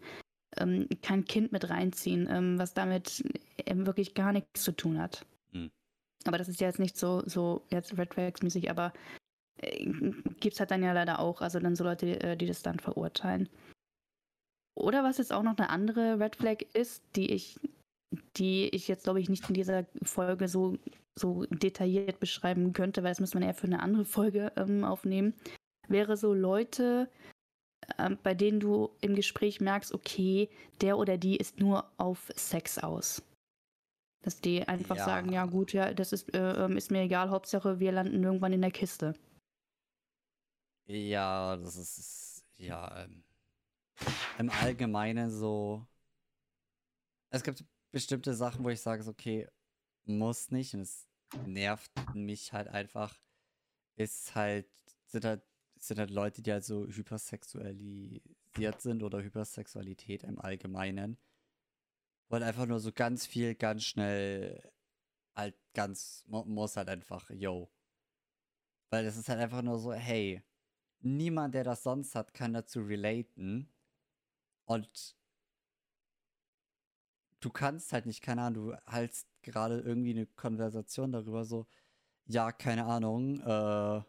ähm, kein Kind mit reinziehen, ähm, was damit wirklich gar nichts zu tun hat. Mhm. Aber das ist ja jetzt nicht so, so jetzt Red Flags-mäßig, aber äh, gibt es halt dann ja leider auch, also dann so Leute, äh, die das dann verurteilen. Oder was jetzt auch noch eine andere Red Flag ist, die ich, die ich jetzt glaube ich nicht in dieser Folge so so detailliert beschreiben könnte, weil das müsste man eher für eine andere Folge ähm, aufnehmen, wäre so Leute, ähm, bei denen du im Gespräch merkst, okay, der oder die ist nur auf Sex aus. Dass die einfach ja. sagen, ja gut, ja, das ist, äh, ähm, ist mir egal, Hauptsache wir landen irgendwann in der Kiste. Ja, das ist, ja, ähm, im Allgemeinen so. Es gibt bestimmte Sachen, wo ich sage, okay, muss nicht und es nervt mich halt einfach, ist halt, sind halt, sind halt Leute, die halt so hypersexualisiert sind oder Hypersexualität im Allgemeinen. Weil einfach nur so ganz viel, ganz schnell halt ganz, muss halt einfach, yo. Weil es ist halt einfach nur so, hey, niemand, der das sonst hat, kann dazu relaten. Und du kannst halt nicht, keine Ahnung, du haltst gerade irgendwie eine Konversation darüber, so, ja, keine Ahnung, äh,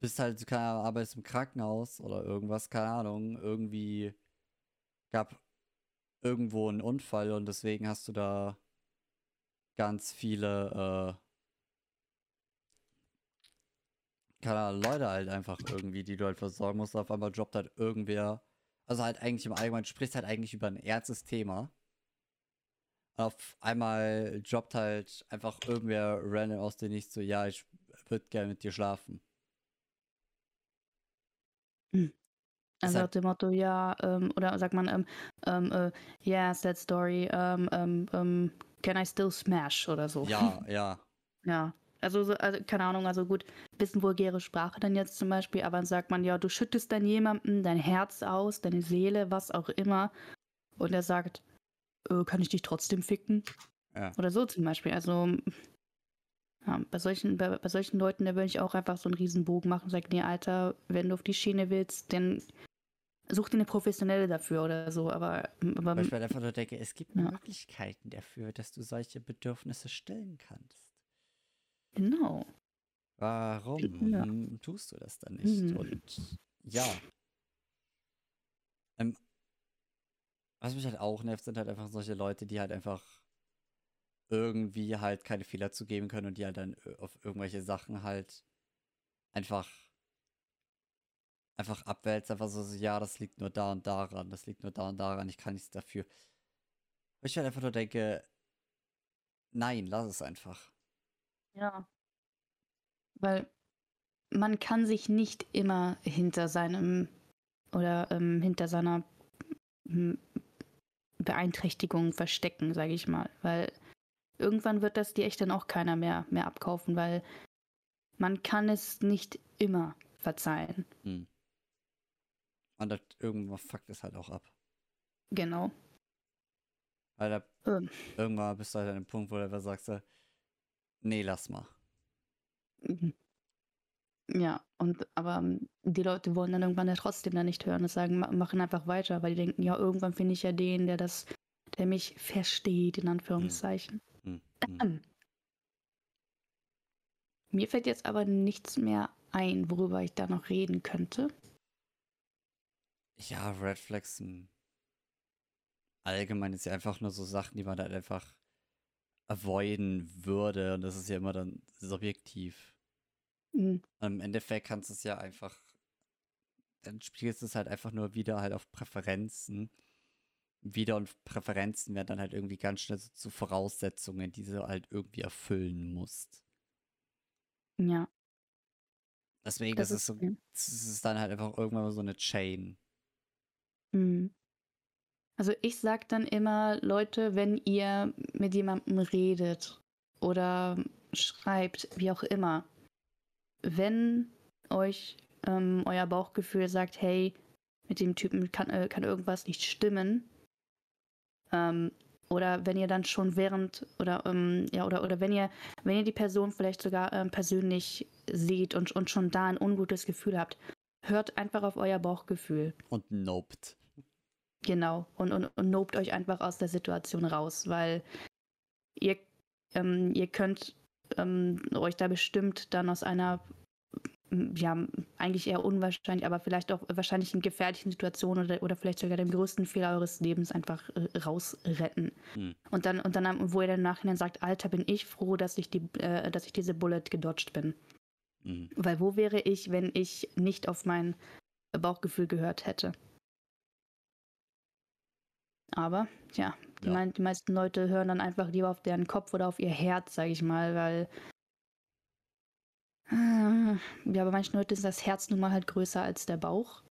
bist halt, keine Ahnung, arbeitest im Krankenhaus oder irgendwas, keine Ahnung, irgendwie gab irgendwo einen Unfall und deswegen hast du da ganz viele, äh, keine Ahnung, Leute halt einfach irgendwie, die du halt versorgen musst. Auf einmal droppt halt irgendwer, also halt eigentlich im Allgemeinen, sprichst halt eigentlich über ein ernstes Thema. Und auf einmal droppt halt einfach irgendwer random aus dem Nichts so, ja, ich würde gerne mit dir schlafen. Also halt- nach dem Motto, ja, ähm, oder sagt man, ähm, ähm, äh, yeah, sad story, ähm, ähm, ähm, can I still smash oder so. Ja, *laughs* ja. Ja. Also, so, also, keine Ahnung, also gut, bisschen vulgäre Sprache dann jetzt zum Beispiel, aber dann sagt man, ja, du schüttest dann jemandem dein Herz aus, deine Seele, was auch immer, und er sagt, äh, kann ich dich trotzdem ficken? Ja. Oder so zum Beispiel. Also, ja, bei solchen, bei, bei solchen Leuten, da würde ich auch einfach so einen Riesenbogen machen und sagen, nee, Alter, wenn du auf die Schiene willst, dann such dir eine professionelle dafür oder so, aber, aber Weil ich mir einfach nur denke, es gibt Ja. Möglichkeiten dafür, dass du solche Bedürfnisse stillen kannst. Genau. Warum Ja. hm, tust du das dann nicht? Mhm. Und ja. Ähm, was mich halt auch nervt, sind halt einfach solche Leute, die halt einfach irgendwie halt keine Fehler zugeben können und die halt dann auf irgendwelche Sachen halt einfach einfach abwälzt, einfach so, so, ja, das liegt nur da und daran, das liegt nur da und daran, ich kann nichts dafür. Wo ich halt einfach nur denke, nein, lass es einfach. Ja. Weil man kann sich nicht immer hinter seinem oder ähm, hinter seiner hm, Beeinträchtigung verstecken, sage ich mal. Weil irgendwann wird das dir echt dann auch keiner mehr, mehr abkaufen, weil man kann es nicht immer verzeihen. Hm. Und das, irgendwann fuckt es halt auch ab. Genau. Weil da, Ähm. irgendwann bist du halt an dem Punkt, wo du einfach sagst, nee, lass mal. Mhm. Ja, und aber ähm, die Leute wollen dann irgendwann ja trotzdem dann nicht hören und sagen, ma- machen einfach weiter, weil die denken, ja, irgendwann finde ich ja den, der das, der mich versteht, in Anführungszeichen. Hm. Hm. Ähm. Mir fällt jetzt aber nichts mehr ein, worüber ich da noch reden könnte. Ja, Red Flags allgemein ist ja einfach nur so Sachen, die man halt einfach avoiden würde. Und das ist ja immer dann subjektiv. Hm, Und Im Endeffekt kannst du es ja einfach, dann spielst du es halt einfach nur wieder halt auf Präferenzen. Wieder und Präferenzen werden dann halt irgendwie ganz schnell so zu Voraussetzungen, die du halt irgendwie erfüllen musst. Ja, Deswegen das ist es ist so, ja. es ist dann halt einfach irgendwann mal so eine Chain. Hm. Also ich sag dann immer, Leute, wenn ihr mit jemandem redet oder schreibt, wie auch immer, wenn euch ähm, euer Bauchgefühl sagt, hey, mit dem Typen kann, äh, kann irgendwas nicht stimmen, ähm, oder wenn ihr dann schon während oder ähm, ja oder oder wenn ihr wenn ihr die Person vielleicht sogar ähm, persönlich seht und, und schon da ein ungutes Gefühl habt, hört einfach auf euer Bauchgefühl. Und noped. Genau. Und, und, und nobt euch einfach aus der Situation raus, weil ihr, ähm, ihr könnt ähm, euch da bestimmt dann aus einer, ja, eigentlich eher unwahrscheinlich, aber vielleicht auch wahrscheinlich in gefährlichen Situationen oder, oder vielleicht sogar dem größten Fehler eures Lebens einfach äh, rausretten. Hm. Und dann, und dann, wo ihr dann im Nachhinein sagt, Alter, bin ich froh, dass ich die, äh, dass ich diese Bullet gedodged bin. Hm. Weil wo wäre ich, wenn ich nicht auf mein Bauchgefühl gehört hätte? Aber, ja, die, Ja. mein, die meisten Leute hören dann einfach lieber auf deren Kopf oder auf ihr Herz, sage ich mal, weil. äh, Ja, bei manchen Leuten ist das Herz nun mal halt größer als der Bauch.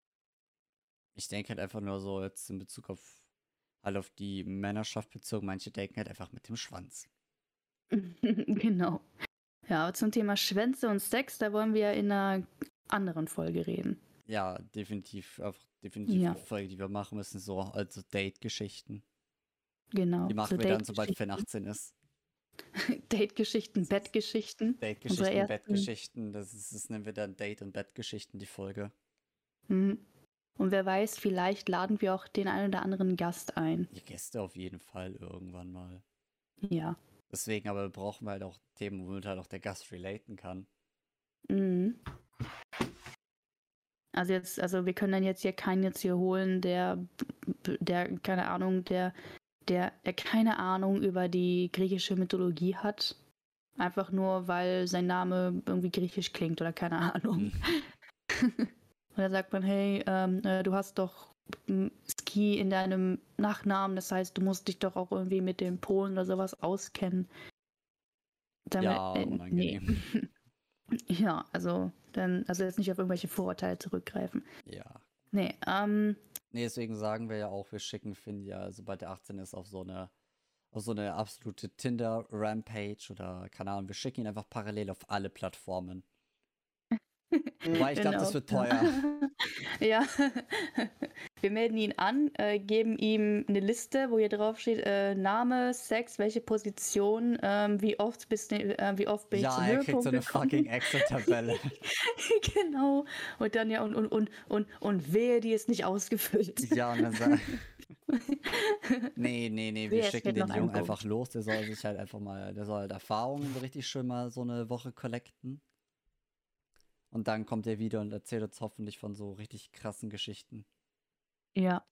Ich denke halt einfach nur so jetzt in Bezug auf halt auf die Männerschaft bezogen. Manche denken halt einfach mit dem Schwanz. *laughs* genau. Ja, aber zum Thema Schwänze und Sex, da wollen wir ja in einer anderen Folge reden. Ja, definitiv, einfach definitiv Ja. eine Folge, die wir machen müssen, so also Date-Geschichten. Genau. Die machen so wir dann, sobald Date-Geschichten. 18 ist. *laughs* Date-Geschichten, Bettgeschichten. Date-Geschichten, Bettgeschichten, das, ist, das nennen wir dann Date- und Bettgeschichten, die Folge. Mhm. Und wer weiß, vielleicht laden wir auch den einen oder anderen Gast ein. Die Gäste auf jeden Fall irgendwann mal. Ja. Deswegen aber brauchen wir halt auch Themen, womit halt auch der Gast relaten kann. Mhm. Also jetzt, also wir können dann jetzt hier keinen jetzt hier holen, der, der, keine Ahnung, der, der, der keine Ahnung über die griechische Mythologie hat. Einfach nur, weil sein Name irgendwie griechisch klingt oder keine Ahnung. Hm. *laughs* Und da sagt man, hey, ähm, äh, du hast doch m, Ski in deinem Nachnamen, das heißt, du musst dich doch auch irgendwie mit den Polen oder sowas auskennen. Damit, Ja, äh, unangenehm. nee. *laughs* ja, also dann, also jetzt nicht auf irgendwelche Vorurteile zurückgreifen. Ja. Nee, ähm, Nee, deswegen sagen wir ja auch, wir schicken Finn ja, sobald er 18 ist, auf so eine, auf so eine absolute Tinder-Rampage oder keine Ahnung, wir schicken ihn einfach parallel auf alle Plattformen. *laughs* Wobei ich glaube, das Genau. wird teuer. *laughs* ja. *laughs* Wir melden ihn an, äh, geben ihm eine Liste, wo hier drauf steht, äh, Name, Sex, welche Position, ähm, wie oft bist du, äh, wie oft bin ich ja, zum er kriegt so Höhepunkt eine gekommen. fucking Excel-Tabelle. genau. Und dann ja, und, und, und, und, und wehe, die ist nicht ausgefüllt. ja, und dann sagt. Nee, nee, nee, wir Wer, schicken den Jungen einfach los. Der soll sich halt einfach mal, der soll halt Erfahrungen so richtig schön mal so eine Woche collecten. Und dann kommt er wieder und erzählt uns hoffentlich von so richtig krassen Geschichten. Ja.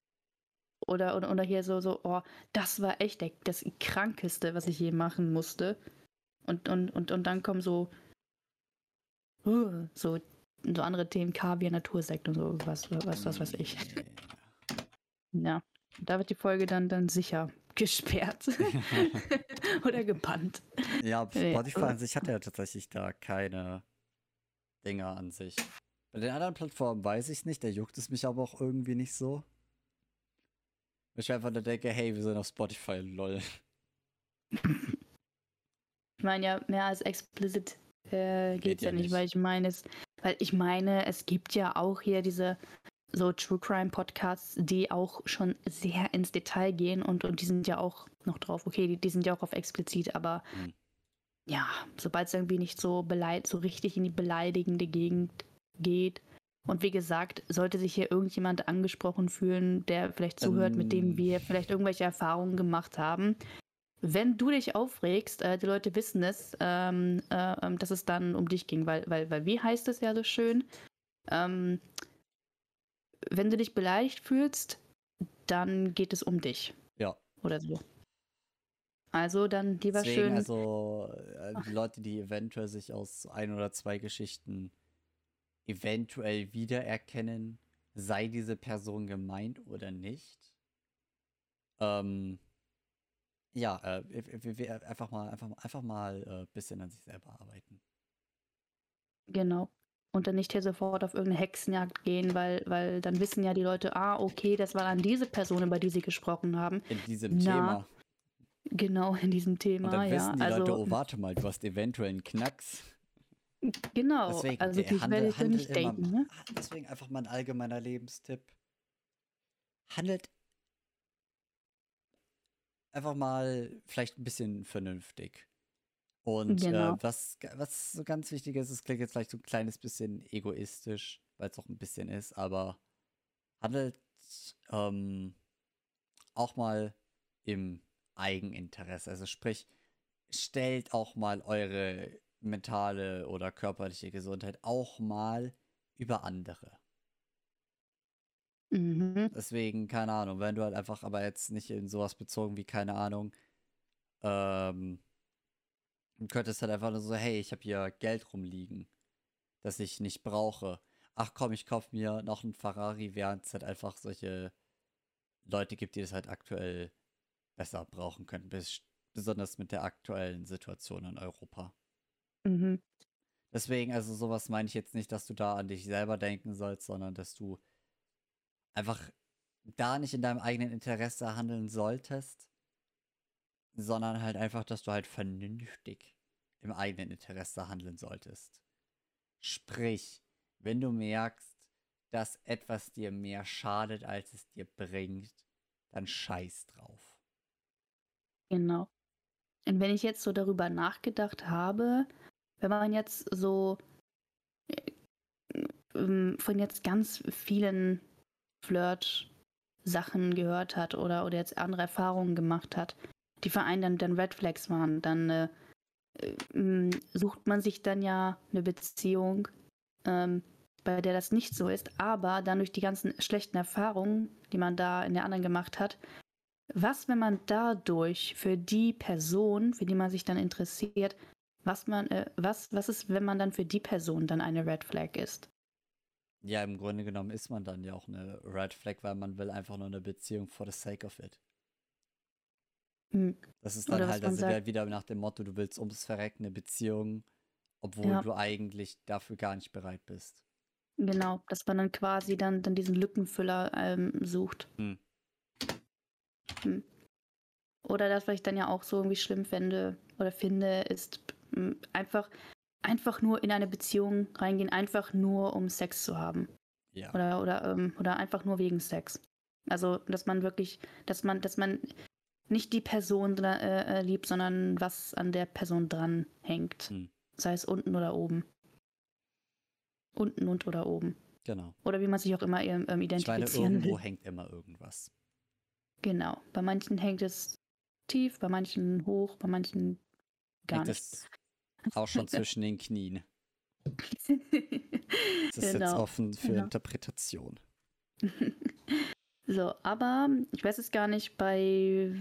Oder, oder, oder hier so, so, oh, das war echt der, das Krankeste, was ich je machen musste. Und, und, und, und dann kommen so, uh, so, so andere Themen, Kaviar, Natursekt und so, was, was, was weiß ich. Ja. Da wird die Folge dann, dann sicher gesperrt. *laughs* *laughs* oder gebannt. Ja, Ja. Spotify an sich hat ja tatsächlich da keine Dinger an sich. Bei den anderen Plattformen weiß ich nicht, da juckt es mich aber auch irgendwie nicht so. Ich einfach nur denke, hey, wir sind auf Spotify, lol. *laughs* Ich meine ja, mehr als explicit äh, Geht geht's ja ja nicht, nicht. weil ich meine, es, weil ich meine, es gibt ja auch hier diese so True Crime Podcasts, die auch schon sehr ins Detail gehen und, und die sind ja auch noch drauf. Okay, die, die sind ja auch auf explizit, aber Hm. Ja, sobald es irgendwie nicht so beleid, so richtig in die beleidigende Gegend geht. Und wie gesagt, sollte sich hier irgendjemand angesprochen fühlen, der vielleicht zuhört, mit dem Ähm. wir vielleicht irgendwelche Erfahrungen gemacht haben, wenn du dich aufregst, äh, die Leute wissen es, ähm, äh, ähm, dass es dann um dich ging, weil, weil, weil wie heißt es ja so schön? Ähm, wenn du dich beleidigt fühlst, dann geht es um dich. Ja. Oder so. Also dann lieber Deswegen, schön. also äh, die Leute, die eventuell sich aus ein oder zwei Geschichten eventuell wiedererkennen, sei diese Person gemeint oder nicht. Ähm, ja, äh, einfach mal, einfach, mal- einfach mal ein äh, bisschen an sich selber arbeiten. Genau. Und dann nicht hier sofort auf irgendeine Hexenjagd gehen, weil, weil dann wissen ja die Leute, ah, okay, das war dann diese Person, über die sie gesprochen haben. In diesem Na, Thema. Genau, in diesem Thema, Und dann ja. wissen die also, Leute, oh, warte mal, du hast eventuell einen Knacks. genau, Deswegen, also wirklich werde handel, ich so handel nicht immer, denken, ne? deswegen einfach mal ein allgemeiner Lebenstipp. Handelt einfach mal vielleicht ein bisschen vernünftig. Und Genau. äh, was, was so ganz wichtig ist, es klingt jetzt vielleicht so ein kleines bisschen egoistisch, weil es auch ein bisschen ist, aber handelt ähm, auch mal im Eigeninteresse. Also sprich, stellt auch mal eure mentale oder körperliche Gesundheit auch mal über andere. Mhm. Deswegen, keine Ahnung, wenn du halt einfach aber jetzt nicht in sowas bezogen wie, keine Ahnung, ähm, du könntest halt einfach nur so, hey, ich habe hier Geld rumliegen, das ich nicht brauche. Ach komm, ich kauf mir noch einen Ferrari, während es halt einfach solche Leute gibt, die das halt aktuell besser brauchen könnten, bes besonders mit der aktuellen Situation in Europa. Mhm. Deswegen, also sowas meine ich jetzt nicht, dass du da an dich selber denken sollst, sondern dass du einfach da nicht in deinem eigenen Interesse handeln solltest, sondern halt einfach, dass du halt vernünftig im eigenen Interesse handeln solltest. Sprich, wenn du merkst, dass etwas dir mehr schadet, als es dir bringt, dann scheiß drauf. Genau. Und wenn ich jetzt so darüber nachgedacht habe, wenn man jetzt so äh, ähm, von jetzt ganz vielen Flirt-Sachen gehört hat oder, oder jetzt andere Erfahrungen gemacht hat, die für einen dann, dann Red Flags waren, dann äh, äh, m, sucht man sich dann ja eine Beziehung, ähm, bei der das nicht so ist, aber dann durch die ganzen schlechten Erfahrungen, die man da in der anderen gemacht hat, was, wenn man dadurch für die Person, für die man sich dann interessiert, was man, äh, was, was ist, wenn man dann für die Person dann eine Red Flag ist? Ja, im Grunde genommen ist man dann ja auch eine Red Flag, weil man will einfach nur eine Beziehung for the sake of it. Hm. Das ist dann Oder halt, also sagt- wieder nach dem Motto, du willst ums Verrecken eine Beziehung, obwohl Ja. du eigentlich dafür gar nicht bereit bist. Genau, dass man dann quasi dann, dann diesen Lückenfüller ähm, sucht. Hm. Hm. Oder das, was ich dann ja auch so irgendwie schlimm fände oder finde, ist einfach, einfach nur in eine Beziehung reingehen, einfach nur um Sex zu haben. Ja. Oder, oder, ähm, oder einfach nur wegen Sex. Also, dass man wirklich, dass man, dass man nicht die Person äh, äh, liebt, sondern was an der Person dran hängt. Hm. Sei es unten oder oben. Unten und oder oben. Genau. Oder wie man sich auch immer ähm, Ich meine, identifizieren irgendwo will. hängt immer irgendwas. Genau. Bei manchen hängt es tief, bei manchen hoch, bei manchen gar hängt nicht. es auch schon zwischen den Knien. *laughs* Das ist jetzt Genau, offen für genau. Interpretation. *laughs* so, aber ich weiß jetzt gar nicht, bei,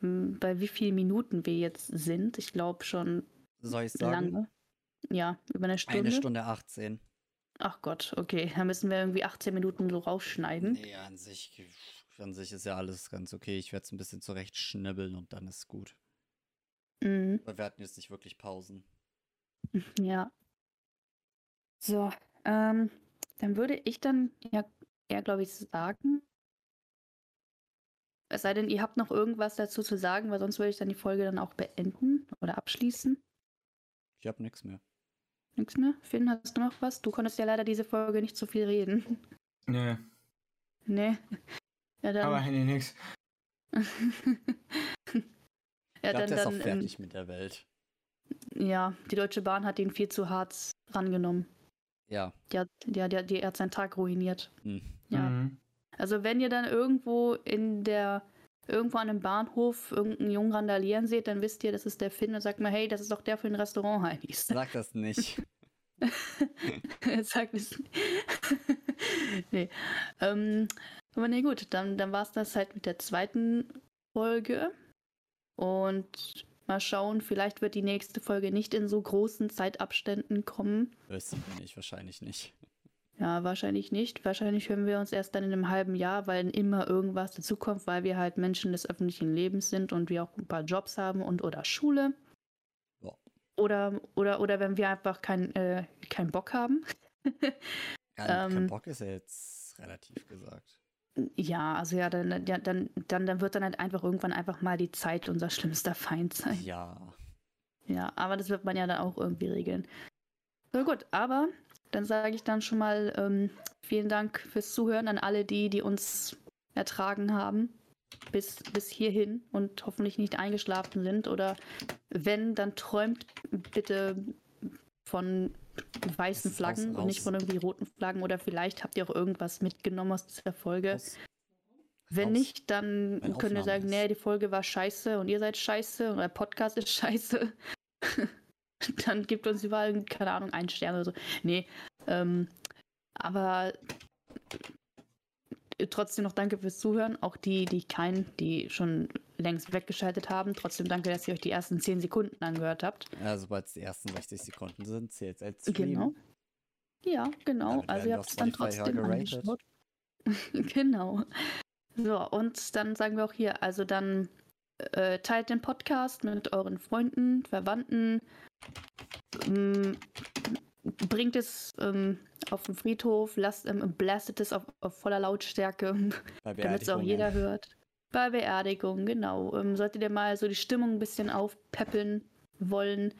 bei wie vielen Minuten wir jetzt sind. Ich glaube schon Soll ich sagen? lange. Ja, über eine Stunde. Eine Stunde 18. Ach Gott, okay. Da müssen wir irgendwie 18 Minuten so rausschneiden. Nee, an sich, an sich ist ja alles ganz okay. Ich werde es ein bisschen zurechtschnibbeln und dann ist gut. Mhm. Weil wir hatten jetzt nicht wirklich Pausen. *laughs* Ja. So, ähm, dann würde ich dann ja eher, glaube ich, sagen. Es sei denn, ihr habt noch irgendwas dazu zu sagen, weil sonst würde ich dann die Folge dann auch beenden oder abschließen. Ich habe nichts mehr. Nichts mehr? Finn, hast du noch was? Du konntest ja leider diese Folge nicht so viel reden. Nö, nee. Ja, dann. aber nee, nix. *laughs* ja, Ich glaube, dann, der ist auch dann ähm, fertig mit der Welt. ja, die Deutsche Bahn hat ihn viel zu hart rangenommen. Ja. Die hat, die, hat- die, hat- die hat seinen Tag ruiniert. Hm. Ja. Mhm. Also wenn ihr dann irgendwo in der, irgendwo an einem Bahnhof irgendeinen Jungen randalieren seht, dann wisst ihr, das ist der Finn und sagt mal, hey, das ist doch der für ein Restaurant *laughs* Heinis. Sag das nicht. *laughs* sagt es. nee. Ähm, aber nee, gut, dann, dann war es das halt mit der zweiten Folge. Und mal schauen, vielleicht wird die nächste Folge nicht in so großen Zeitabständen kommen. Wissen wir nicht, wahrscheinlich nicht. Ja, wahrscheinlich nicht. Wahrscheinlich hören wir uns erst dann in einem halben Jahr, weil immer irgendwas dazukommt, weil wir halt Menschen des öffentlichen Lebens sind und wir auch ein paar Jobs haben und oder Schule. Ja. Oder, oder, oder wenn wir einfach keinen äh, keinen Bock haben. Ja, Ähm. kein Bock ist ja jetzt relativ gesagt. Ja, also ja, dann, ja, dann, dann, dann wird dann halt einfach irgendwann einfach mal die Zeit unser schlimmster Feind sein. Ja. Ja, aber das wird man ja dann auch irgendwie regeln. So gut, aber dann sage ich dann schon mal ähm, vielen Dank fürs Zuhören an alle die, die uns ertragen haben bis, bis hierhin und hoffentlich nicht eingeschlafen sind. Oder wenn, dann träumt bitte von weißen Flaggen raus. und nicht von irgendwie roten Flaggen. Oder vielleicht habt ihr auch irgendwas mitgenommen aus dieser Folge. Aus- Wenn nicht, dann Mein könnt ihr sagen, ist- nee, die Folge war scheiße und ihr seid scheiße und der Podcast ist scheiße. *laughs* dann gibt uns überall, keine Ahnung, einen Stern oder so. Nee, ähm, aber äh, trotzdem noch danke fürs Zuhören. Auch die, die keinen, die schon längst weggeschaltet haben. Trotzdem danke, dass ihr euch die ersten 10 Sekunden angehört habt. Ja, sobald es die ersten 60 Sekunden sind, zählt es als Stream. Genau. Ja, genau. Damit also ihr habt es dann trotzdem angeschaut. *laughs* genau. So, und dann sagen wir auch hier, also dann äh, teilt den Podcast mit euren Freunden, Verwandten, ähm, bringt es ähm, auf den Friedhof, lasst, ähm, blastet es auf, auf voller Lautstärke, damit es auch jeder hört. Bei Beerdigung, genau. Ähm, solltet ihr mal so die Stimmung ein bisschen aufpeppeln wollen,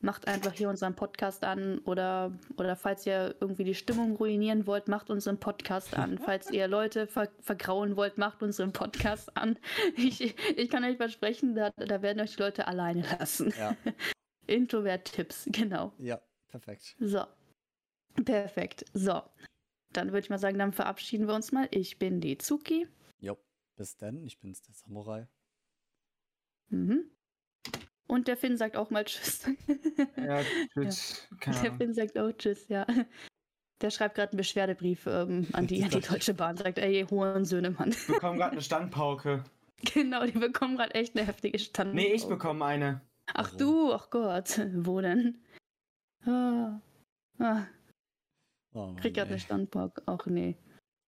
macht einfach hier unseren Podcast an oder, oder falls ihr irgendwie die Stimmung ruinieren wollt, macht unseren Podcast an. *laughs* falls ihr Leute ver vergrauen wollt, macht unseren Podcast an. *laughs* Ich, ich kann euch versprechen, da, da werden euch die Leute alleine lassen. Ja, *laughs* Introvert-Tipps, genau. ja, perfekt. So. Perfekt. So. Dann würde ich mal sagen, dann verabschieden wir uns mal. Ich bin die Zuki. Bis dann. Ich bin's, der Samurai. Mhm. Und der Finn sagt auch mal Tschüss. *laughs* Ja, tschüss. Keine Der. Finn sagt auch Tschüss, ja. Der schreibt gerade einen Beschwerdebrief ähm, an, die, *laughs* an die Deutsche Bahn. Sagt, ey, ihr Hurensöhne, Mann. Ich bekomme gerade eine Standpauke. *laughs* genau, die bekommen gerade echt eine heftige Stand. Nee, ich bekomme eine. Ach Warum? du, ach Gott. Wo denn? Ah. Ah, Oh Mann, krieg gerade eine Standbock. Ach nee.